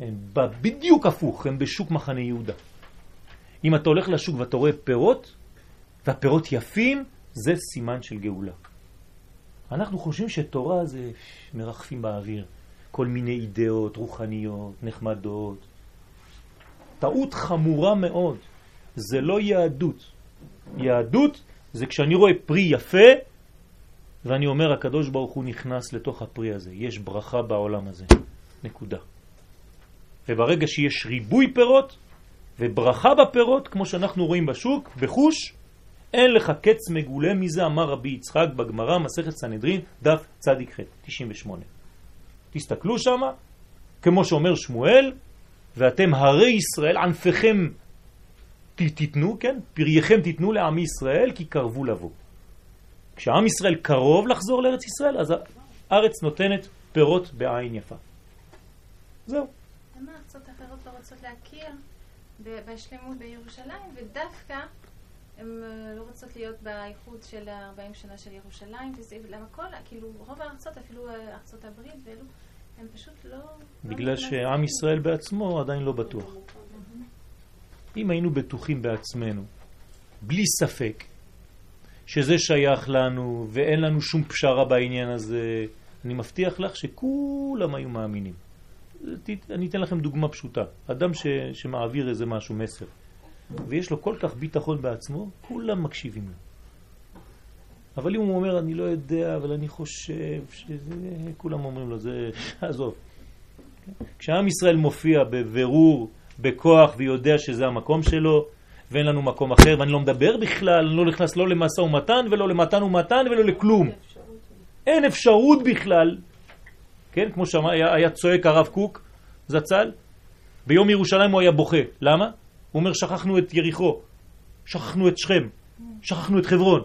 S1: הם בדיוק הפוך, הם בשוק מחנה יהודה. אם אתה הולך לשוק ואתה רואה פירות, והפירות יפים, זה סימן של גאולה. אנחנו חושבים שתורה זה מרחפים באוויר, כל מיני אידאות רוחניות, נחמדות. טעות חמורה מאוד, זה לא יהדות. יהדות זה כשאני רואה פרי יפה, ואני אומר, הקדוש ברוך הוא נכנס לתוך הפרי הזה. יש ברכה בעולם הזה. נקודה. וברגע שיש ריבוי פירות וברכה בפירות, כמו שאנחנו רואים בשוק, בחוש, אין לך קץ מגולה מזה, אמר רבי יצחק בגמרא, מסכת סנהדרין, דף צדיק ח', 98. תסתכלו שם, כמו שאומר שמואל, ואתם הרי ישראל, ענפיכם תיתנו, כן? פרייכם תיתנו לעם ישראל, כי קרבו לבוא. כשעם ישראל קרוב לחזור לארץ ישראל, אז הארץ נותנת פירות בעין יפה. זהו.
S3: למה ארצות אחרות לא רוצות להכיר בשלמות בירושלים, ודווקא הן אה, לא רוצות להיות באיחוד של 40 שנה של ירושלים, למה כל, כאילו רוב הארצות, אפילו אה, ארצות הברית ואלו, הם פשוט לא... לא
S1: בגלל שעם ישראל בעצמו עדיין לא בטוח. אם היינו בטוחים בעצמנו, בלי ספק, שזה שייך לנו ואין לנו שום פשרה בעניין הזה, אני מבטיח לך שכולם היו מאמינים. אני אתן לכם דוגמה פשוטה. אדם ש, שמעביר איזה משהו, מסר, ויש לו כל כך ביטחון בעצמו, כולם מקשיבים לו. אבל אם הוא אומר, אני לא יודע, אבל אני חושב שזה... כולם אומרים לו, זה... [laughs] עזוב. כשעם ישראל מופיע בבירור, בכוח, ויודע שזה המקום שלו, ואין לנו מקום אחר, ואני לא מדבר בכלל, אני לא נכנס לא למשא ומתן, ולא למתן ומתן, ולא לכלום. אין אפשרות בכלל, כן, כמו שהיה צועק הרב קוק, זצ"ל, ביום ירושלים הוא היה בוכה. למה? הוא אומר, שכחנו את יריחו, שכחנו את שכם, שכחנו את חברון.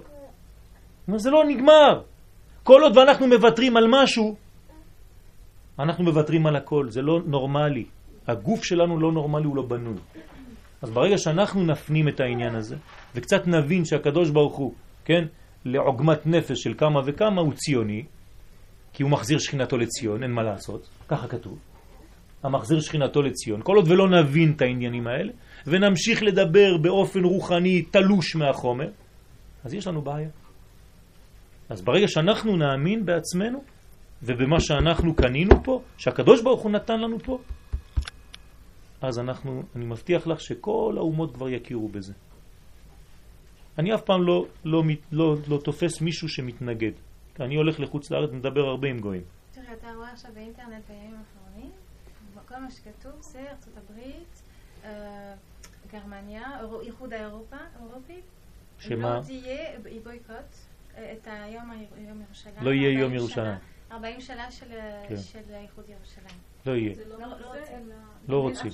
S1: אומר, זה לא נגמר. כל עוד ואנחנו מוותרים על משהו, אנחנו מוותרים על הכל, זה לא נורמלי. הגוף שלנו לא נורמלי, הוא לא בנוי. אז ברגע שאנחנו נפנים את העניין הזה, וקצת נבין שהקדוש ברוך הוא, כן, לעוגמת נפש של כמה וכמה הוא ציוני, כי הוא מחזיר שכינתו לציון, אין מה לעשות, ככה כתוב. המחזיר שכינתו לציון. כל עוד ולא נבין את העניינים האלה, ונמשיך לדבר באופן רוחני תלוש מהחומר, אז יש לנו בעיה. אז ברגע שאנחנו נאמין בעצמנו, ובמה שאנחנו קנינו פה, שהקדוש ברוך הוא נתן לנו פה, אז אנחנו, אני מבטיח לך שכל האומות כבר יכירו בזה. אני אף פעם לא, לא, לא, לא תופס מישהו שמתנגד. אני הולך לחוץ לארץ, מדבר הרבה עם גויים.
S3: תראה, אתה רואה עכשיו באינטרנט בימים האחרונים, כל מה שכתוב זה ארצות הברית, אה, גרמניה, איחוד האירופה, האירופית.
S1: שמה?
S3: לא תהיה, היא בויקוט אה, את היום ירושלים.
S1: לא יהיה יום ירושלים.
S3: 40 שנה של כן. איחוד ירושלים.
S1: לא יהיה.
S3: לא, לא,
S1: לא רוצים.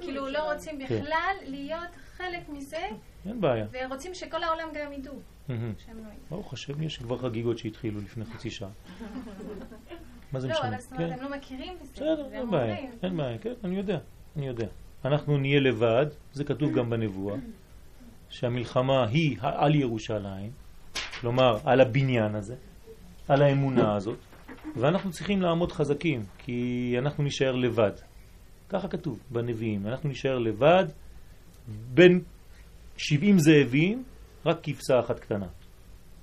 S3: כאילו לא רוצים כן. בכלל להיות חלק מזה.
S1: אין בעיה.
S3: ורוצים שכל העולם גם ידעו.
S1: לא ברוך השם, יש כבר חגיגות שהתחילו לפני חצי שעה. [laughs] מה זה משנה?
S3: לא, אבל זאת אומרת, כן. הם לא מכירים.
S1: בסדר, אין בעיה, אין בעיה, כן, אני יודע, אני יודע. אנחנו נהיה לבד, זה כתוב גם בנבואה, שהמלחמה היא על ירושלים, כלומר על הבניין הזה, על האמונה הזאת, ואנחנו צריכים לעמוד חזקים, כי אנחנו נשאר לבד. ככה כתוב בנביאים, אנחנו נשאר לבד בין 70 זאבים, רק כבשה אחת קטנה.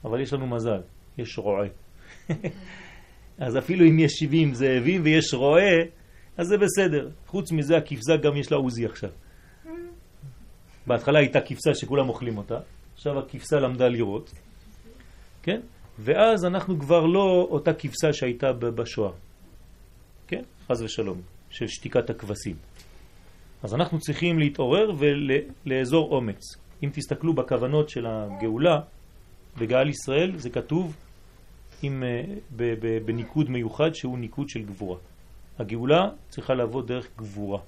S1: אבל יש לנו מזל, יש רועה. [laughs] אז אפילו אם יש 70 זאבים ויש רועה, אז זה בסדר. חוץ מזה הכבשה גם יש לה עוזי עכשיו. בהתחלה הייתה כבשה שכולם אוכלים אותה, עכשיו הכבשה למדה לראות, כן? ואז אנחנו כבר לא אותה כבשה שהייתה בשואה, כן? חז ושלום, של שתיקת הכבשים. אז אנחנו צריכים להתעורר ולאזור אומץ. אם תסתכלו בכוונות של הגאולה, בגאל ישראל זה כתוב עם, אה, בניקוד מיוחד שהוא ניקוד של גבורה. הגאולה צריכה לעבוד דרך גבורה.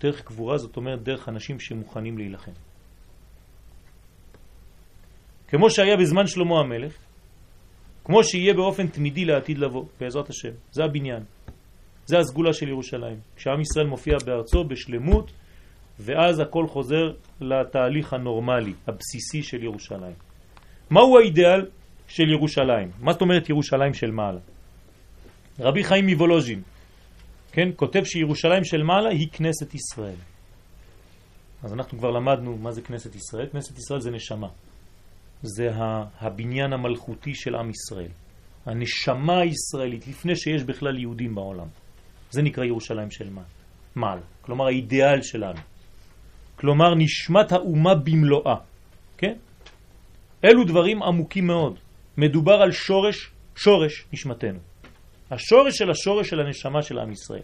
S1: דרך קבורה זאת אומרת דרך אנשים שמוכנים להילחם. כמו שהיה בזמן שלמה המלך, כמו שיהיה באופן תמידי לעתיד לבוא, בעזרת השם. זה הבניין. זה הסגולה של ירושלים. כשעם ישראל מופיע בארצו בשלמות, ואז הכל חוזר לתהליך הנורמלי, הבסיסי של ירושלים. מהו האידאל של ירושלים? מה זאת אומרת ירושלים של מעלה? רבי חיים מוולוז'ין, כן, כותב שירושלים של מעלה היא כנסת ישראל. אז אנחנו כבר למדנו מה זה כנסת ישראל. כנסת ישראל זה נשמה. זה הבניין המלכותי של עם ישראל. הנשמה הישראלית, לפני שיש בכלל יהודים בעולם. זה נקרא ירושלים של מעלה. כלומר האידיאל שלנו. כלומר נשמת האומה במלואה. כן? אלו דברים עמוקים מאוד. מדובר על שורש, שורש נשמתנו. השורש של השורש של הנשמה של עם ישראל.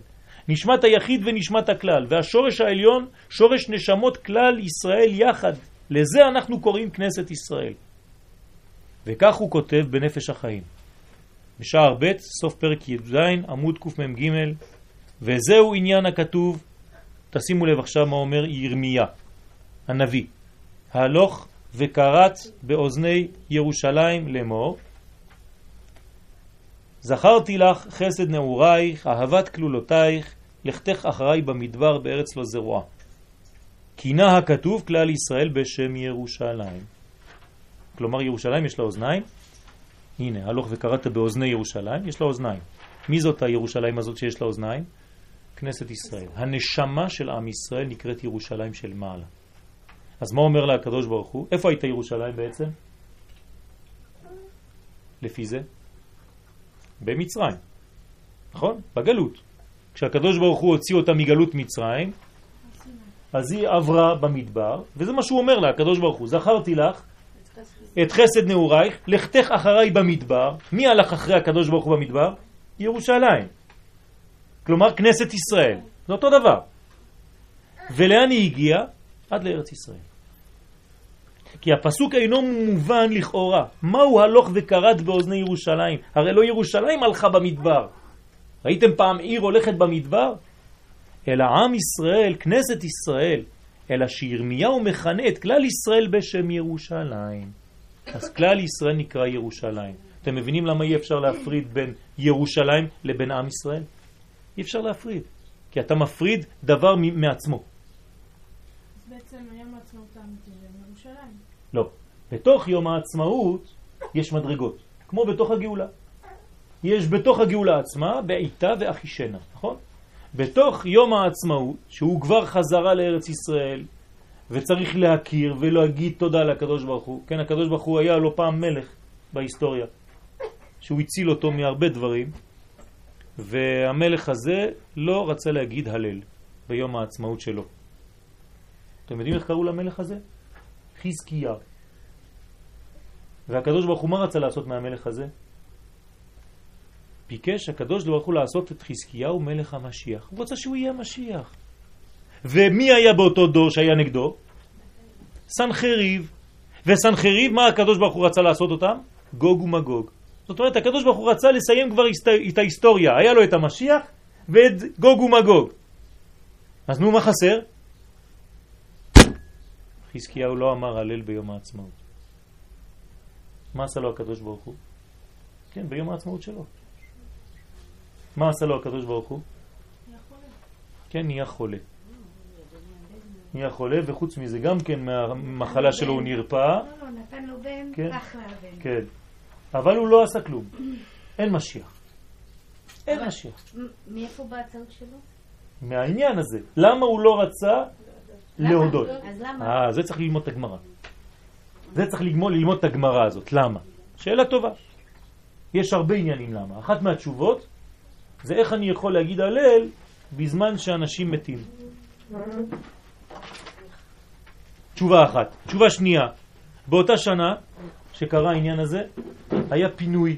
S1: נשמת היחיד ונשמת הכלל, והשורש העליון, שורש נשמות כלל ישראל יחד. לזה אנחנו קוראים כנסת ישראל. וכך הוא כותב בנפש החיים. בשער ב', סוף פרק י"ז, עמוד קמ"ג, וזהו עניין הכתוב, תשימו לב עכשיו מה אומר ירמיה, הנביא. הלוך וקראת באוזני ירושלים לאמור, זכרתי לך חסד נעורייך, אהבת כלולותייך, לכתך אחריי במדבר בארץ לא זרועה. קינה הכתוב כלל ישראל בשם ירושלים. כלומר ירושלים יש לה אוזניים, הנה, הלוך וקראת באוזני ירושלים, יש לה אוזניים. מי זאת הירושלים הזאת שיש לה אוזניים? כנסת ישראל. הנשמה של עם ישראל נקראת ירושלים של מעלה. אז מה אומר לה הקדוש ברוך הוא? איפה הייתה ירושלים בעצם? לפי זה? במצרים, נכון? בגלות. כשהקדוש ברוך הוא הוציא אותה מגלות מצרים, אז היא עברה במדבר, וזה מה שהוא אומר לה, הקדוש ברוך הוא, זכרתי לך את חסד נעורייך, לכתך אחריי במדבר. מי הלך אחרי הקדוש ברוך הוא במדבר? ירושלים. כלומר כנסת ישראל. זה אותו דבר. ולאן היא הגיעה? עד לארץ ישראל. כי הפסוק אינו מובן לכאורה. מהו הלוך וקרת באוזני ירושלים? הרי לא ירושלים הלכה במדבר. ראיתם פעם עיר הולכת במדבר? אלא עם ישראל, כנסת ישראל, אלא שירמיהו מכנה את כלל ישראל בשם ירושלים. אז כלל ישראל נקרא ירושלים. אתם מבינים למה אי אפשר להפריד בין ירושלים לבין עם ישראל? אי אפשר להפריד, כי אתה מפריד דבר מעצמו.
S2: אז בעצם היום העצמאות האמיתי זה ירושלים.
S1: לא. בתוך יום העצמאות יש מדרגות, כמו בתוך הגאולה. יש בתוך הגאולה עצמה בעיטה ואחישנה, נכון? בתוך יום העצמאות, שהוא כבר חזרה לארץ ישראל, וצריך להכיר ולהגיד תודה לקדוש ברוך הוא. כן, הקדוש ברוך הוא היה לו פעם מלך בהיסטוריה, שהוא הציל אותו מהרבה דברים, והמלך הזה לא רצה להגיד הלל ביום העצמאות שלו. אתם יודעים איך קראו למלך הזה? חזקיה. והקדוש ברוך הוא מה רצה לעשות מהמלך הזה? ביקש הקדוש ברוך הוא לעשות את חזקיהו מלך המשיח. הוא רוצה שהוא יהיה משיח. ומי היה באותו דור שהיה נגדו? סנחריב. וסנחריב, מה הקדוש ברוך הוא רצה לעשות אותם? גוג ומגוג. זאת אומרת, הקדוש ברוך הוא רצה לסיים כבר את ההיסטוריה. היה לו את המשיח ואת גוג ומגוג. אז נו, מה חסר? חזקיהו לא אמר הלל ביום העצמאות. מה עשה לו הקדוש ברוך הוא? כן, ביום העצמאות שלו. מה עשה לו הקדוש ברוך הוא? כן, נהיה חולה. נהיה חולה, וחוץ מזה גם כן מהמחלה שלו הוא נרפא. לא,
S5: לא, נתן לו בן,
S1: כן,
S5: כך לבן.
S1: כן. אבל הוא לא עשה כלום. אין משיח. אין משיח.
S5: מאיפה באה הטעות שלו?
S1: מהעניין הזה. למה הוא לא רצה להודות?
S5: אז למה?
S1: אה, זה צריך ללמוד את הגמרא. זה צריך ללמוד את הגמרא הזאת. למה? שאלה טובה. יש הרבה עניינים למה. אחת מהתשובות זה איך אני יכול להגיד הלל בזמן שאנשים מתים. תשובה אחת. תשובה שנייה, באותה שנה שקרה העניין הזה, היה פינוי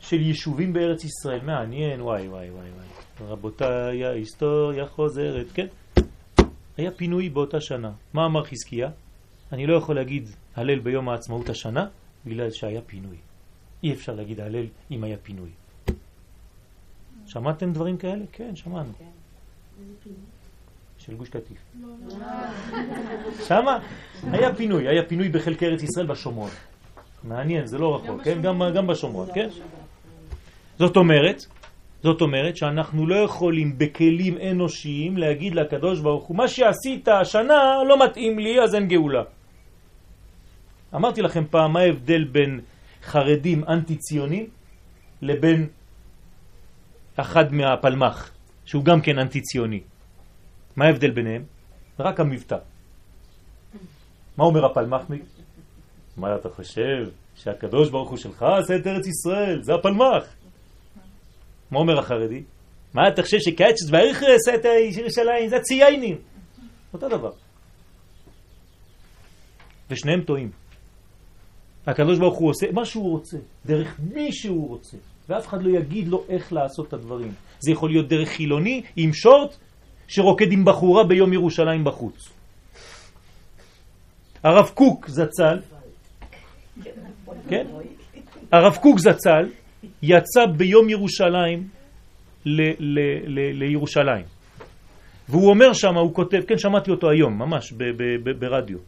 S1: של יישובים בארץ ישראל. מעניין, וואי וואי וואי וואי. רבותיי, ההיסטוריה חוזרת, כן? היה פינוי באותה שנה. מה אמר חזקיה? אני לא יכול להגיד הלל ביום העצמאות השנה, בגלל שהיה פינוי. אי אפשר להגיד הלל אם היה פינוי. שמעתם דברים כאלה? כן, שמענו. של גוש קטיף.
S2: לא, לא.
S1: שמה היה פינוי, היה פינוי בחלקי ארץ ישראל בשומרון. מעניין, זה לא רחוק, כן? גם, גם בשומרון, כן? זאת אומרת, זאת אומרת שאנחנו לא יכולים בכלים אנושיים להגיד לקדוש ברוך הוא, מה שעשית השנה לא מתאים לי, אז אין גאולה. אמרתי לכם פעם מה ההבדל בין חרדים אנטי-ציונים לבין אחד מהפלמ"ח, שהוא גם כן אנטי-ציוני. מה ההבדל ביניהם? רק המבטא. מה אומר הפלמ"ח? מה אתה חושב? שהקדוש ברוך הוא שלך עשה את ארץ ישראל, זה הפלמ"ח. מה אומר החרדי? מה אתה חושב שקייצ'ס עשה את ירושלים? זה ציינים. אותו דבר. ושניהם טועים. הקדוש ברוך הוא עושה מה שהוא רוצה, דרך מי שהוא רוצה, ואף אחד לא יגיד לו איך לעשות את הדברים. זה יכול להיות דרך חילוני עם שורט שרוקד עם בחורה ביום ירושלים בחוץ. הרב קוק זצ"ל, כן? הרב קוק זצ"ל יצא ביום ירושלים לירושלים. והוא אומר שם, הוא כותב, כן, שמעתי אותו היום, ממש, ברדיו,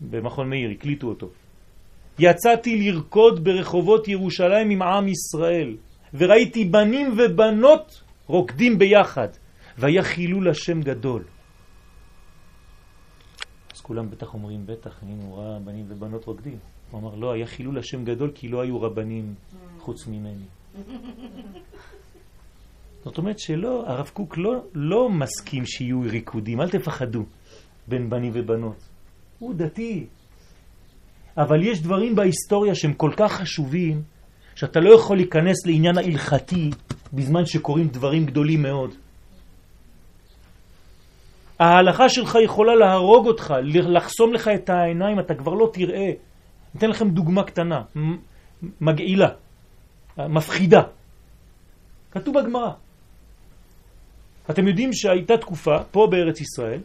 S1: במכון מאיר, הקליטו אותו. יצאתי לרקוד ברחובות ירושלים עם עם ישראל, וראיתי בנים ובנות רוקדים ביחד, והיה חילול השם גדול. אז כולם בטח אומרים, בטח, הנה הוא ראה בנים ובנות רוקדים. הוא אמר, לא, היה חילול השם גדול כי לא היו רבנים חוץ ממני. [laughs] זאת אומרת שלא, הרב קוק לא, לא מסכים שיהיו ריקודים, אל תפחדו בין בנים ובנות. הוא דתי. אבל יש דברים בהיסטוריה שהם כל כך חשובים, שאתה לא יכול להיכנס לעניין ההלכתי בזמן שקורים דברים גדולים מאוד. ההלכה שלך יכולה להרוג אותך, לחסום לך את העיניים, אתה כבר לא תראה. אתן לכם דוגמה קטנה, מגעילה, מפחידה. כתוב בגמרא. אתם יודעים שהייתה תקופה פה בארץ ישראל,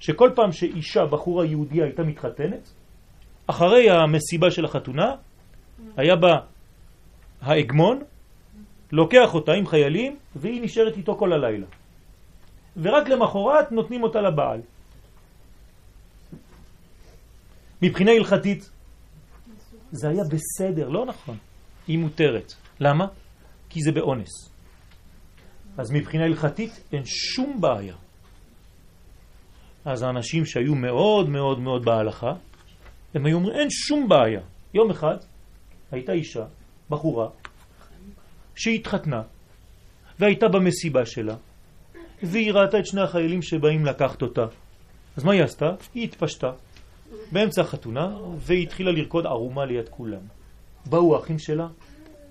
S1: שכל פעם שאישה, בחורה יהודיה, הייתה מתחתנת, אחרי המסיבה של החתונה, היה בה האגמון, לוקח אותה עם חיילים, והיא נשארת איתו כל הלילה. ורק למחרת נותנים אותה לבעל. מבחינה הלכתית, זה היה בסדר, לא נכון. היא מותרת. למה? כי זה באונס. אז מבחינה הלכתית אין שום בעיה. אז האנשים שהיו מאוד מאוד מאוד בהלכה, הם היו אומרים, אין שום בעיה. יום אחד הייתה אישה, בחורה, שהתחתנה, והייתה במסיבה שלה, והיא ראתה את שני החיילים שבאים לקחת אותה. אז מה היא עשתה? היא התפשטה באמצע החתונה, והיא התחילה לרקוד ערומה ליד כולם. באו האחים שלה,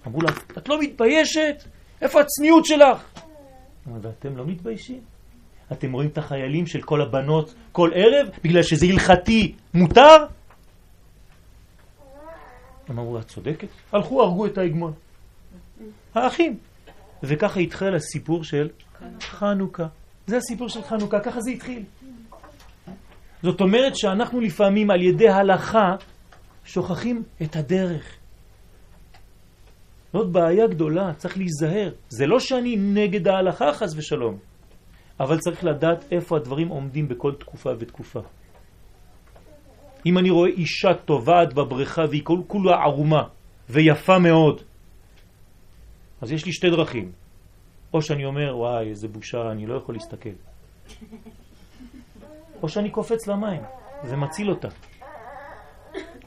S1: אמרו לה, את לא מתביישת? איפה הצניעות שלך? ואתם לא מתביישים? אתם רואים את החיילים של כל הבנות כל ערב בגלל שזה הלכתי מותר? אמרו, את צודקת? הלכו, הרגו את ההגמון. האחים. וככה התחיל הסיפור של חנוכה. זה הסיפור של חנוכה, ככה זה התחיל. זאת אומרת שאנחנו לפעמים על ידי הלכה שוכחים את הדרך. זאת בעיה גדולה, צריך להיזהר. זה לא שאני נגד ההלכה חס ושלום, אבל צריך לדעת איפה הדברים עומדים בכל תקופה ותקופה. אם אני רואה אישה טובעת בבריכה והיא כולה ערומה ויפה מאוד, אז יש לי שתי דרכים. או שאני אומר, וואי, איזה בושה, אני לא יכול להסתכל. או שאני קופץ למים ומציל אותה.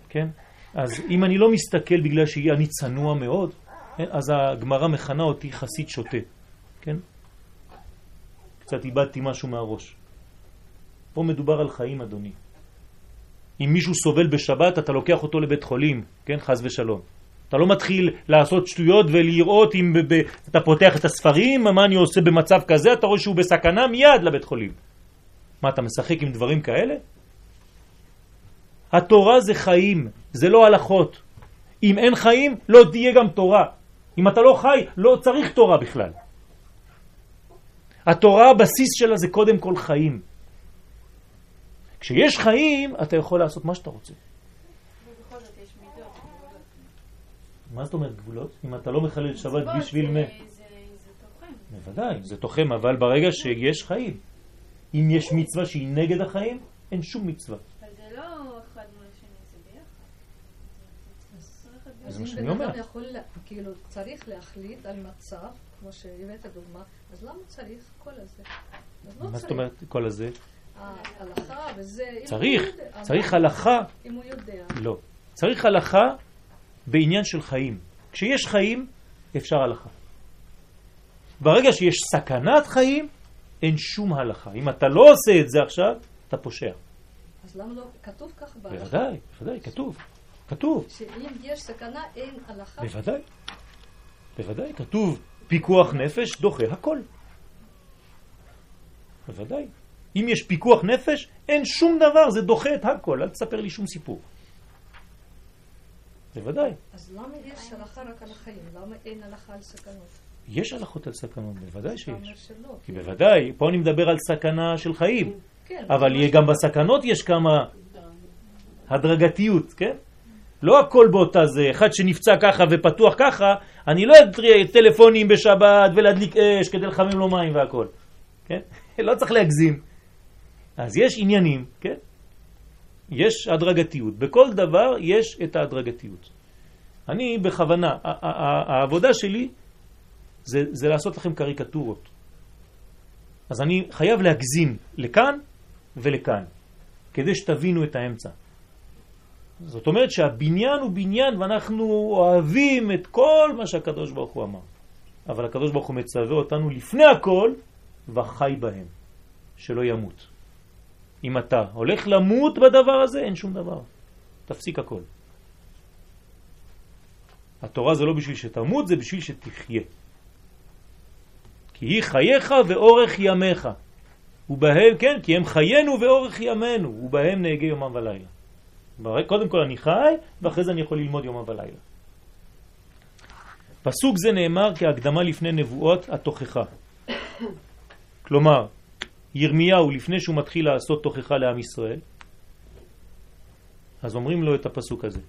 S1: כן? אז אם אני לא מסתכל בגלל שאני צנוע מאוד, כן? אז הגמרא מכנה אותי חסיד שוטה. כן? קצת איבדתי משהו מהראש. פה מדובר על חיים, אדוני. אם מישהו סובל בשבת, אתה לוקח אותו לבית חולים, כן? חז ושלום. אתה לא מתחיל לעשות שטויות ולראות אם ב- ב- אתה פותח את הספרים, מה אני עושה במצב כזה, אתה רואה שהוא בסכנה, מיד לבית חולים. מה, אתה משחק עם דברים כאלה? התורה זה חיים, זה לא הלכות. אם אין חיים, לא תהיה גם תורה. אם אתה לא חי, לא צריך תורה בכלל. התורה, הבסיס שלה זה קודם כל חיים. כשיש חיים, אתה יכול לעשות מה שאתה רוצה. מה זאת אומרת גבולות? אם אתה לא מחלל שבת בשביל מה?
S3: זה תוכן.
S1: בוודאי, זה תוחם, אבל ברגע שיש חיים. אם יש מצווה שהיא נגד החיים, אין שום מצווה.
S3: אבל זה לא אחד מול השני, זה ביחד.
S1: זה מה שאני אומר.
S6: אדם יכול, כאילו, צריך להחליט על מצב, כמו שהבאת דוגמה, אז למה צריך כל הזה? אז לא
S1: מה. זאת אומרת כל הזה?
S6: ההלכה וזה...
S1: צריך,
S6: יודע-
S1: צריך
S6: אבל
S1: הלכה.
S6: אם הוא יודע.
S1: לא. צריך הלכה בעניין של חיים. כשיש חיים, אפשר הלכה. ברגע שיש סכנת חיים, אין שום הלכה. אם אתה לא עושה את זה עכשיו, אתה פושע.
S6: אז למה לא... כתוב כך בהלכה.
S1: בוודאי, בוודאי, כתוב. כתוב.
S6: שאם יש סכנה, אין הלכה.
S1: בוודאי. בוודאי, כתוב פיקוח נפש דוחה הכל. בוודאי. אם יש פיקוח נפש, אין שום דבר, זה דוחה את הכל. אל תספר לי שום סיפור. בוודאי.
S6: אז למה יש הלכה רק על החיים? למה אין הלכה על סכנות?
S1: יש הלכות על סכנות, בוודאי שיש. כי בוודאי, פה אני מדבר על סכנה של חיים.
S6: כן,
S1: אבל גם בסכנות יש כמה הדרגתיות, כן? לא הכל באותה זה, אחד שנפצע ככה ופתוח ככה, אני לא אתריע טלפונים בשבת ולהדליק אש כדי לחמם לו מים והכל, כן? [laughs] לא צריך להגזים. אז יש עניינים, כן? יש הדרגתיות. בכל דבר יש את ההדרגתיות. אני בכוונה, העבודה שלי זה, זה לעשות לכם קריקטורות. אז אני חייב להגזים לכאן ולכאן, כדי שתבינו את האמצע. זאת אומרת שהבניין הוא בניין ואנחנו אוהבים את כל מה שהקדוש ברוך הוא אמר. אבל הקדוש ברוך הוא מצווה אותנו לפני הכל וחי בהם, שלא ימות. אם אתה הולך למות בדבר הזה, אין שום דבר. תפסיק הכל. התורה זה לא בשביל שתמות, זה בשביל שתחיה. כי היא חייך ואורך ימיך. ובהם, כן, כי הם חיינו ואורך ימינו, ובהם נהגה יומם ולילה. קודם כל אני חי, ואחרי זה אני יכול ללמוד יומם ולילה. פסוק זה נאמר כהקדמה לפני נבואות התוכחה. כלומר, ירמיהו, לפני שהוא מתחיל לעשות תוכחה לעם ישראל, אז אומרים לו את הפסוק הזה.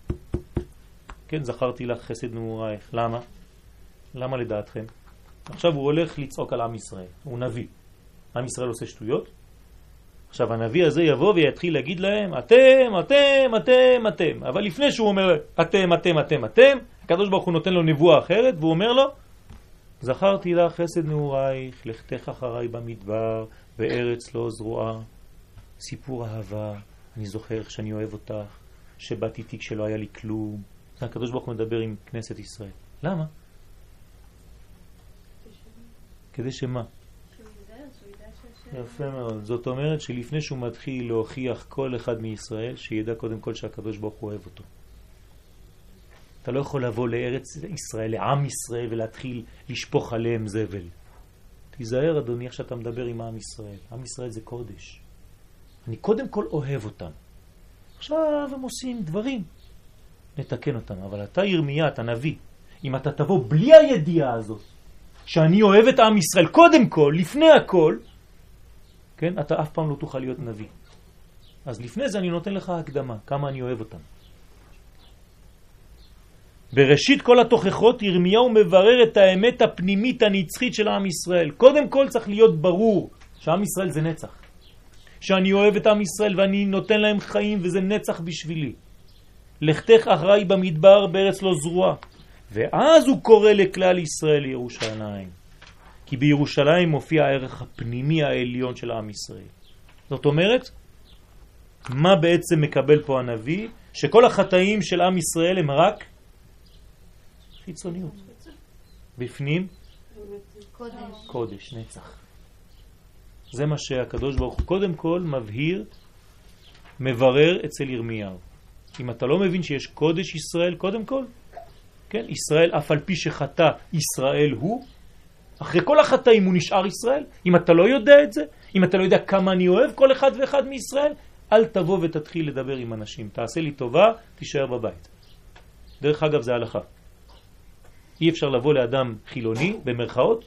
S1: כן, זכרתי לך חסד נעורייך. למה? למה לדעתכם? עכשיו הוא הולך לצעוק על עם ישראל, הוא נביא. עם ישראל עושה שטויות. עכשיו הנביא הזה יבוא ויתחיל להגיד להם, אתם, אתם, אתם, אתם. אבל לפני שהוא אומר, אתם, אתם, אתם, אתם, הקדוש ברוך הוא נותן לו נבואה אחרת, והוא אומר לו, זכרתי לך חסד נעורייך, לכתך אחריי במדבר, בארץ לא זרועה. סיפור אהבה, אני זוכר איך שאני אוהב אותך, שבאת איתי כשלא היה לי כלום. הקדוש ברוך הוא מדבר עם כנסת ישראל. למה? כדי שמה? יפה מאוד. זאת אומרת שלפני שהוא מתחיל להוכיח כל אחד מישראל, שידע קודם כל שהקדוש ברוך הוא אוהב אותו. אתה לא יכול לבוא לארץ ישראל, לעם ישראל, ולהתחיל לשפוך עליהם זבל. תיזהר, אדוני, איך שאתה מדבר עם עם ישראל. עם ישראל זה קודש. אני קודם כל אוהב אותם. עכשיו הם עושים דברים, נתקן אותם. אבל אתה ירמיה, אתה נביא. אם אתה תבוא בלי הידיעה הזאת, שאני אוהב את עם ישראל קודם כל, לפני הכל, כן, אתה אף פעם לא תוכל להיות נביא. אז לפני זה אני נותן לך הקדמה, כמה אני אוהב אותם. בראשית כל התוכחות ירמיהו מברר את האמת הפנימית הנצחית של עם ישראל. קודם כל צריך להיות ברור שעם ישראל זה נצח. שאני אוהב את עם ישראל ואני נותן להם חיים וזה נצח בשבילי. לכתך אחראי במדבר בארץ לא זרועה. ואז הוא קורא לכלל ישראל לירושלים. כי בירושלים מופיע הערך הפנימי העליון של עם ישראל. זאת אומרת, מה בעצם מקבל פה הנביא? שכל החטאים של עם ישראל הם רק חיצוניות. בפנים
S5: קודש.
S1: קודש, נצח. זה מה שהקדוש ברוך הוא קודם כל מבהיר, מברר אצל ירמיהו. אם אתה לא מבין שיש קודש ישראל קודם כל, כן, ישראל אף על פי שחטא ישראל הוא, אחרי כל החטאים הוא נשאר ישראל. אם אתה לא יודע את זה, אם אתה לא יודע כמה אני אוהב כל אחד ואחד מישראל, אל תבוא ותתחיל לדבר עם אנשים. תעשה לי טובה, תישאר בבית. דרך אגב, זה הלכה. אי אפשר לבוא לאדם חילוני, במרכאות,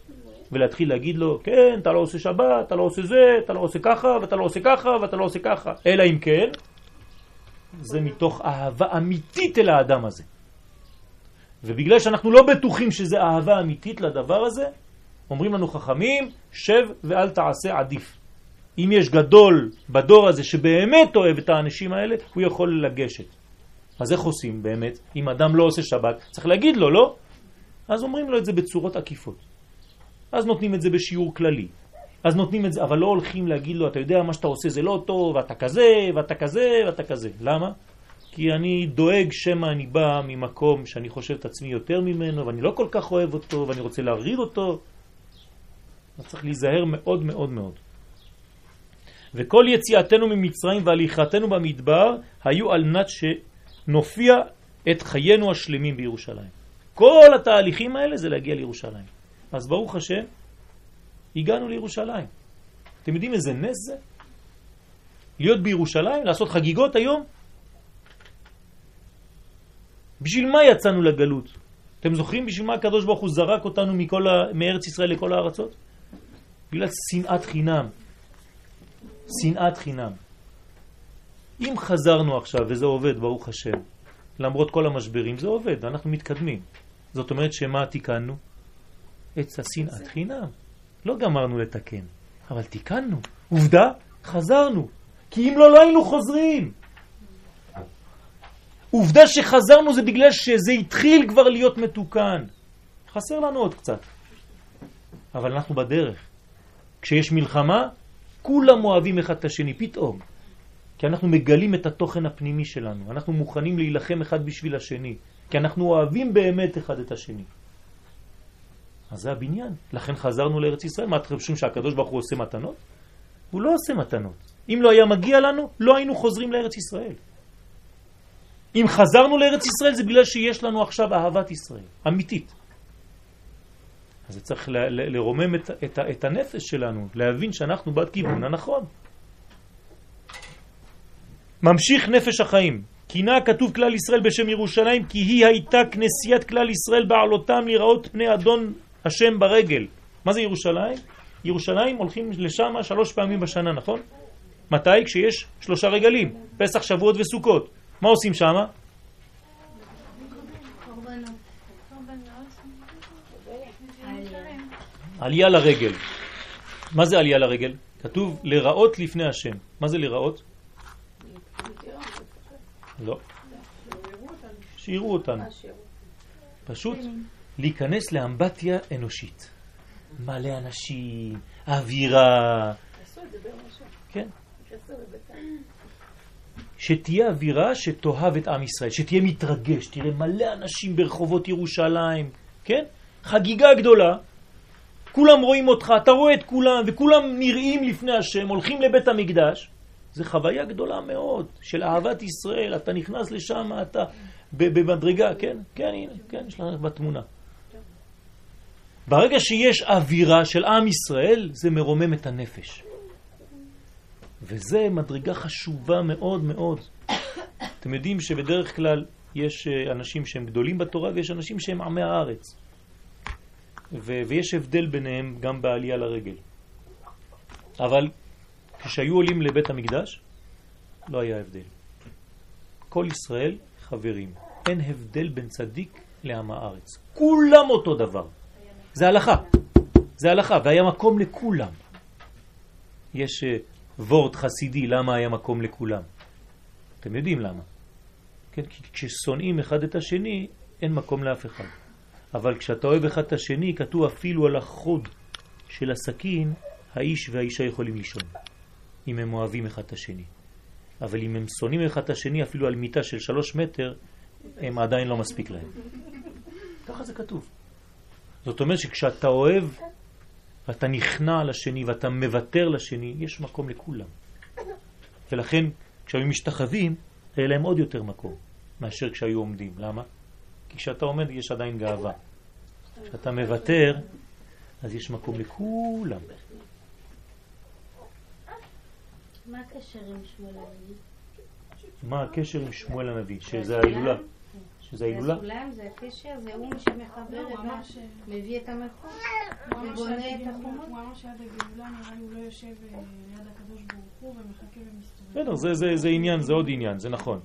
S1: ולהתחיל להגיד לו, כן, אתה לא עושה שבת, אתה לא עושה זה, אתה לא עושה ככה, ואתה לא עושה ככה, ואתה לא עושה ככה. אלא אם כן, זה מתוך אהבה אמיתית אל האדם הזה. ובגלל שאנחנו לא בטוחים שזה אהבה אמיתית לדבר הזה, אומרים לנו חכמים, שב ואל תעשה עדיף. אם יש גדול בדור הזה שבאמת אוהב את האנשים האלה, הוא יכול לגשת. אז איך עושים באמת? אם אדם לא עושה שבת, צריך להגיד לו, לא? אז אומרים לו את זה בצורות עקיפות. אז נותנים את זה בשיעור כללי. אז נותנים את זה, אבל לא הולכים להגיד לו, אתה יודע, מה שאתה עושה זה לא טוב, ואתה כזה, ואתה כזה, ואתה כזה. למה? כי אני דואג שמא אני בא ממקום שאני חושב את עצמי יותר ממנו, ואני לא כל כך אוהב אותו, ואני רוצה להרעיד אותו. אז צריך להיזהר מאוד מאוד מאוד. וכל יציאתנו ממצרים והליכתנו במדבר היו על נת שנופיע את חיינו השלמים בירושלים. כל התהליכים האלה זה להגיע לירושלים. אז ברוך השם, הגענו לירושלים. אתם יודעים איזה נס זה? להיות בירושלים, לעשות חגיגות היום? בשביל מה יצאנו לגלות? אתם זוכרים בשביל מה הקדוש ברוך הוא זרק אותנו מכל ה... מארץ ישראל לכל הארצות? בגלל שנאת חינם. שנאת חינם. אם חזרנו עכשיו, וזה עובד, ברוך השם, למרות כל המשברים, זה עובד, אנחנו מתקדמים. זאת אומרת שמה תיקנו? את השנאת חינם. לא גמרנו לתקן, אבל תיקנו. עובדה, חזרנו. כי אם לא, לא היינו חוזרים. עובדה שחזרנו זה בגלל שזה התחיל כבר להיות מתוקן. חסר לנו עוד קצת. אבל אנחנו בדרך. כשיש מלחמה, כולם אוהבים אחד את השני, פתאום. כי אנחנו מגלים את התוכן הפנימי שלנו. אנחנו מוכנים להילחם אחד בשביל השני. כי אנחנו אוהבים באמת אחד את השני. אז זה הבניין. לכן חזרנו לארץ ישראל. מה אתם חושבים שהקדוש ברוך הוא עושה מתנות? הוא לא עושה מתנות. אם לא היה מגיע לנו, לא היינו חוזרים לארץ ישראל. אם חזרנו לארץ ישראל זה בגלל שיש לנו עכשיו אהבת ישראל, אמיתית. אז זה צריך לרומם את, את, את הנפש שלנו, להבין שאנחנו בכיוון הנכון. ממשיך נפש החיים. כינה כתוב כלל ישראל בשם ירושלים כי היא הייתה כנסיית כלל ישראל בעלותם לראות פני אדון השם ברגל. מה זה ירושלים? ירושלים הולכים לשם שלוש פעמים בשנה, נכון? מתי? כשיש שלושה רגלים, פסח, שבועות וסוכות. מה עושים שם? עלייה לרגל. מה זה עלייה לרגל? כתוב לראות לפני השם. מה זה לראות? לא. שיראו אותנו. פשוט להיכנס לאמבטיה אנושית. מלא אנשים, אווירה. כן. שתהיה אווירה שתאהב את עם ישראל, שתהיה מתרגש, תראה מלא אנשים ברחובות ירושלים, כן? חגיגה גדולה, כולם רואים אותך, אתה רואה את כולם, וכולם נראים לפני השם, הולכים לבית המקדש. זה חוויה גדולה מאוד של אהבת ישראל, אתה נכנס לשם, אתה במדרגה, כן, כן, הנה, כן, יש לך בתמונה. ברגע שיש אווירה של עם ישראל, זה מרומם את הנפש. וזה מדרגה חשובה מאוד מאוד. אתם יודעים שבדרך כלל יש אה, אנשים שהם גדולים בתורה ויש אנשים שהם עמי הארץ. ו- ויש הבדל ביניהם גם בעלייה לרגל. אבל כשהיו עולים לבית המקדש, לא היה הבדל. כל ישראל חברים. אין הבדל בין צדיק לעם הארץ. כולם אותו דבר. זה הלכה. זה הלכה, והיה מקום לכולם. יש וורט חסידי, למה היה מקום לכולם? אתם יודעים למה. כן, כי כששונאים אחד את השני, אין מקום לאף אחד. אבל כשאתה אוהב אחד את השני, כתוב אפילו על החוד של הסכין, האיש והאישה יכולים לישון, אם הם אוהבים אחד את השני. אבל אם הם שונאים אחד את השני, אפילו על מיטה של שלוש מטר, הם עדיין לא מספיק להם. ככה זה כתוב. זאת אומרת שכשאתה אוהב, ואתה נכנע לשני ואתה מוותר לשני, יש מקום לכולם. ולכן כשהיו משתחווים, היה להם עוד יותר מקום מאשר כשהיו עומדים. למה? כי כשאתה עומד יש עדיין גאווה. כשאתה מוותר, אז יש מקום לכולם.
S5: מה הקשר עם שמואל הנביא?
S1: מה הקשר עם שמואל הנביא? שזה ההילולה. שזה ההילולה?
S5: הסולם זה הקשר, זה הוא שמחבר את ה... מביא את המלכות ובונה את החומות.
S2: הוא אמר שעד הגאולה נראה לי הוא לא יושב אה, ליד הקדוש ברוך הוא ומחכה ומסתובב.
S1: בסדר, זה, זה, זה עניין, זה עוד עניין, זה נכון.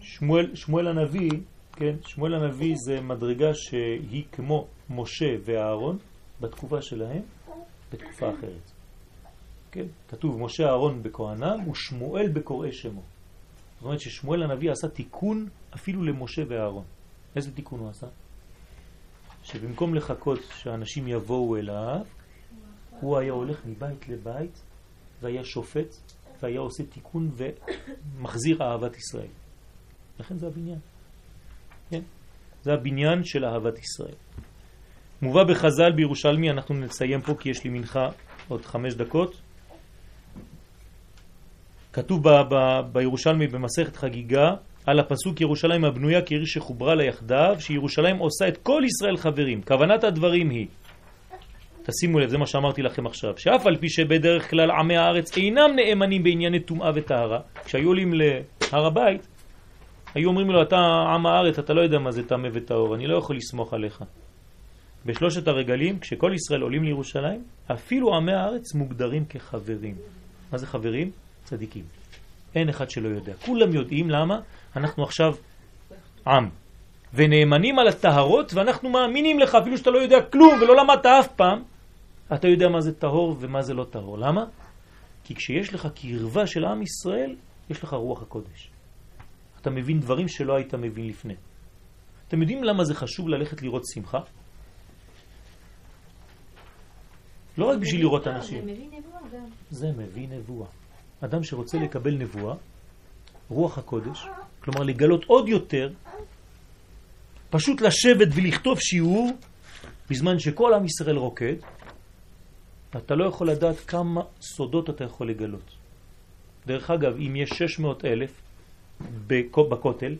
S1: שמואל, שמואל הנביא, כן, שמואל הנביא זה מדרגה שהיא כמו משה ואהרון בתקופה שלהם, בתקופה אחרת. כן? כתוב משה אהרון בכהניו ושמואל בקוראי שמו. זאת אומרת ששמואל הנביא עשה תיקון אפילו למשה ואהרון. איזה תיקון הוא עשה? שבמקום לחכות שאנשים יבואו אליו, הוא היה הולך מבית לבית והיה שופט והיה עושה תיקון ומחזיר אהבת ישראל. לכן זה הבניין. כן? זה הבניין של אהבת ישראל. מובא בחז"ל בירושלמי, אנחנו נסיים פה כי יש לי מנחה עוד חמש דקות. כתוב ב- ב- בירושלמי במסכת חגיגה על הפסוק ירושלים הבנויה כעיר שחוברה לה יחדיו, שירושלים עושה את כל ישראל חברים. כוונת הדברים היא, תשימו לב, זה מה שאמרתי לכם עכשיו, שאף על פי שבדרך כלל עמי הארץ אינם נאמנים בענייני טומאה וטהרה, כשהיו עולים להר הבית, היו אומרים לו, אתה עם הארץ, אתה לא יודע מה זה טמא וטהור, אני לא יכול לסמוך עליך. בשלושת הרגלים, כשכל ישראל עולים לירושלים, אפילו עמי הארץ מוגדרים כחברים. מה זה חברים? צדיקים. אין אחד שלא יודע. כולם יודעים למה אנחנו עכשיו עם. ונאמנים על הטהרות, ואנחנו מאמינים לך, אפילו שאתה לא יודע כלום ולא למדת אף פעם, אתה יודע מה זה טהור ומה זה לא טהור. למה? כי כשיש לך קרבה של עם ישראל, יש לך רוח הקודש. אתה מבין דברים שלא היית מבין לפני. אתם יודעים למה זה חשוב ללכת לראות שמחה? לא רק בשביל לראות אנשים.
S5: זה מביא נבואה
S1: אדם שרוצה לקבל נבואה, רוח הקודש, כלומר לגלות עוד יותר, פשוט לשבת ולכתוב שיעור בזמן שכל עם ישראל רוקד, אתה לא יכול לדעת כמה סודות אתה יכול לגלות. דרך אגב, אם יש 600 אלף בכותל,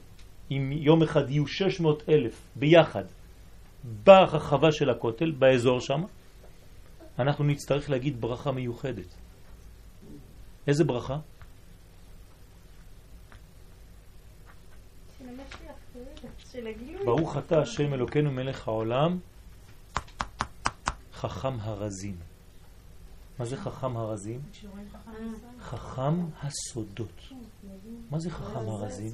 S1: אם יום אחד יהיו 600 אלף ביחד ברחבה של הכותל, באזור שם, אנחנו נצטרך להגיד ברכה מיוחדת. איזה ברכה? ברוך אתה השם אלוקינו מלך העולם, חכם הרזים. מה זה חכם הרזים?
S2: חכם
S1: הסודות. מה זה חכם הרזים?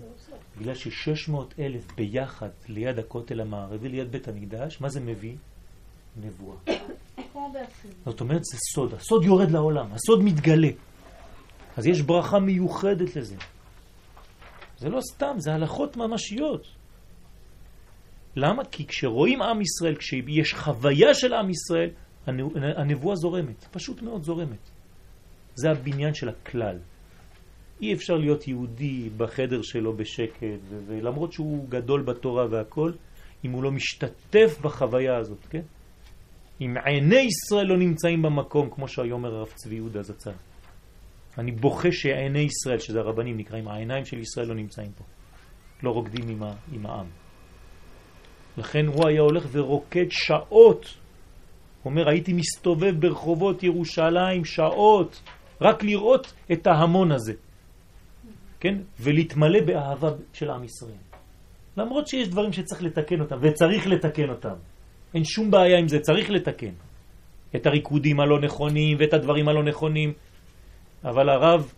S1: בגלל ש-600 אלף ביחד ליד הכותל המערבי, ליד בית המקדש, מה זה מביא? נבואה. [coughs] זאת אומרת, זה סוד. הסוד יורד לעולם, הסוד מתגלה. אז יש ברכה מיוחדת לזה. זה לא סתם, זה הלכות ממשיות. למה? כי כשרואים עם ישראל, כשיש חוויה של עם ישראל, הנ- הנבואה זורמת, פשוט מאוד זורמת. זה הבניין של הכלל. אי אפשר להיות יהודי בחדר שלו בשקט, ולמרות שהוא גדול בתורה והכל, אם הוא לא משתתף בחוויה הזאת, כן? אם עיני ישראל לא נמצאים במקום, כמו שהיום אומר הרב צבי יהודה זצ"ל. אני בוכה שעיני ישראל, שזה הרבנים נקראים, העיניים של ישראל לא נמצאים פה. לא רוקדים עם, ה, עם העם. לכן הוא היה הולך ורוקד שעות. הוא אומר, הייתי מסתובב ברחובות ירושלים שעות, רק לראות את ההמון הזה. כן? ולהתמלא באהבה של עם ישראל. למרות שיש דברים שצריך לתקן אותם, וצריך לתקן אותם. אין שום בעיה עם זה, צריך לתקן. את הריקודים הלא נכונים ואת הדברים הלא נכונים. אבל הרב,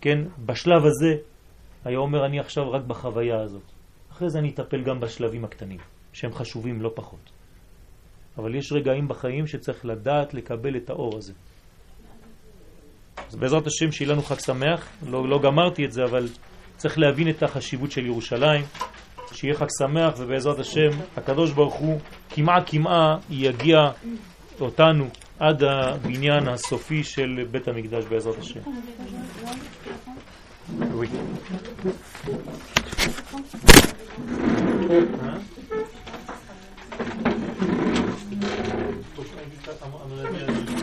S1: כן, בשלב הזה, היה אומר, אני עכשיו רק בחוויה הזאת. אחרי זה אני אטפל גם בשלבים הקטנים, שהם חשובים לא פחות. אבל יש רגעים בחיים שצריך לדעת לקבל את האור הזה. אז בעזרת השם שיהיה לנו חג שמח, לא, לא גמרתי את זה, אבל צריך להבין את החשיבות של ירושלים, שיהיה חג שמח, ובעזרת השם, הקדוש ברוך הוא, כמעה כמעה יגיע אותנו עד הבניין הסופי של בית המקדש בעזרת השם. Hein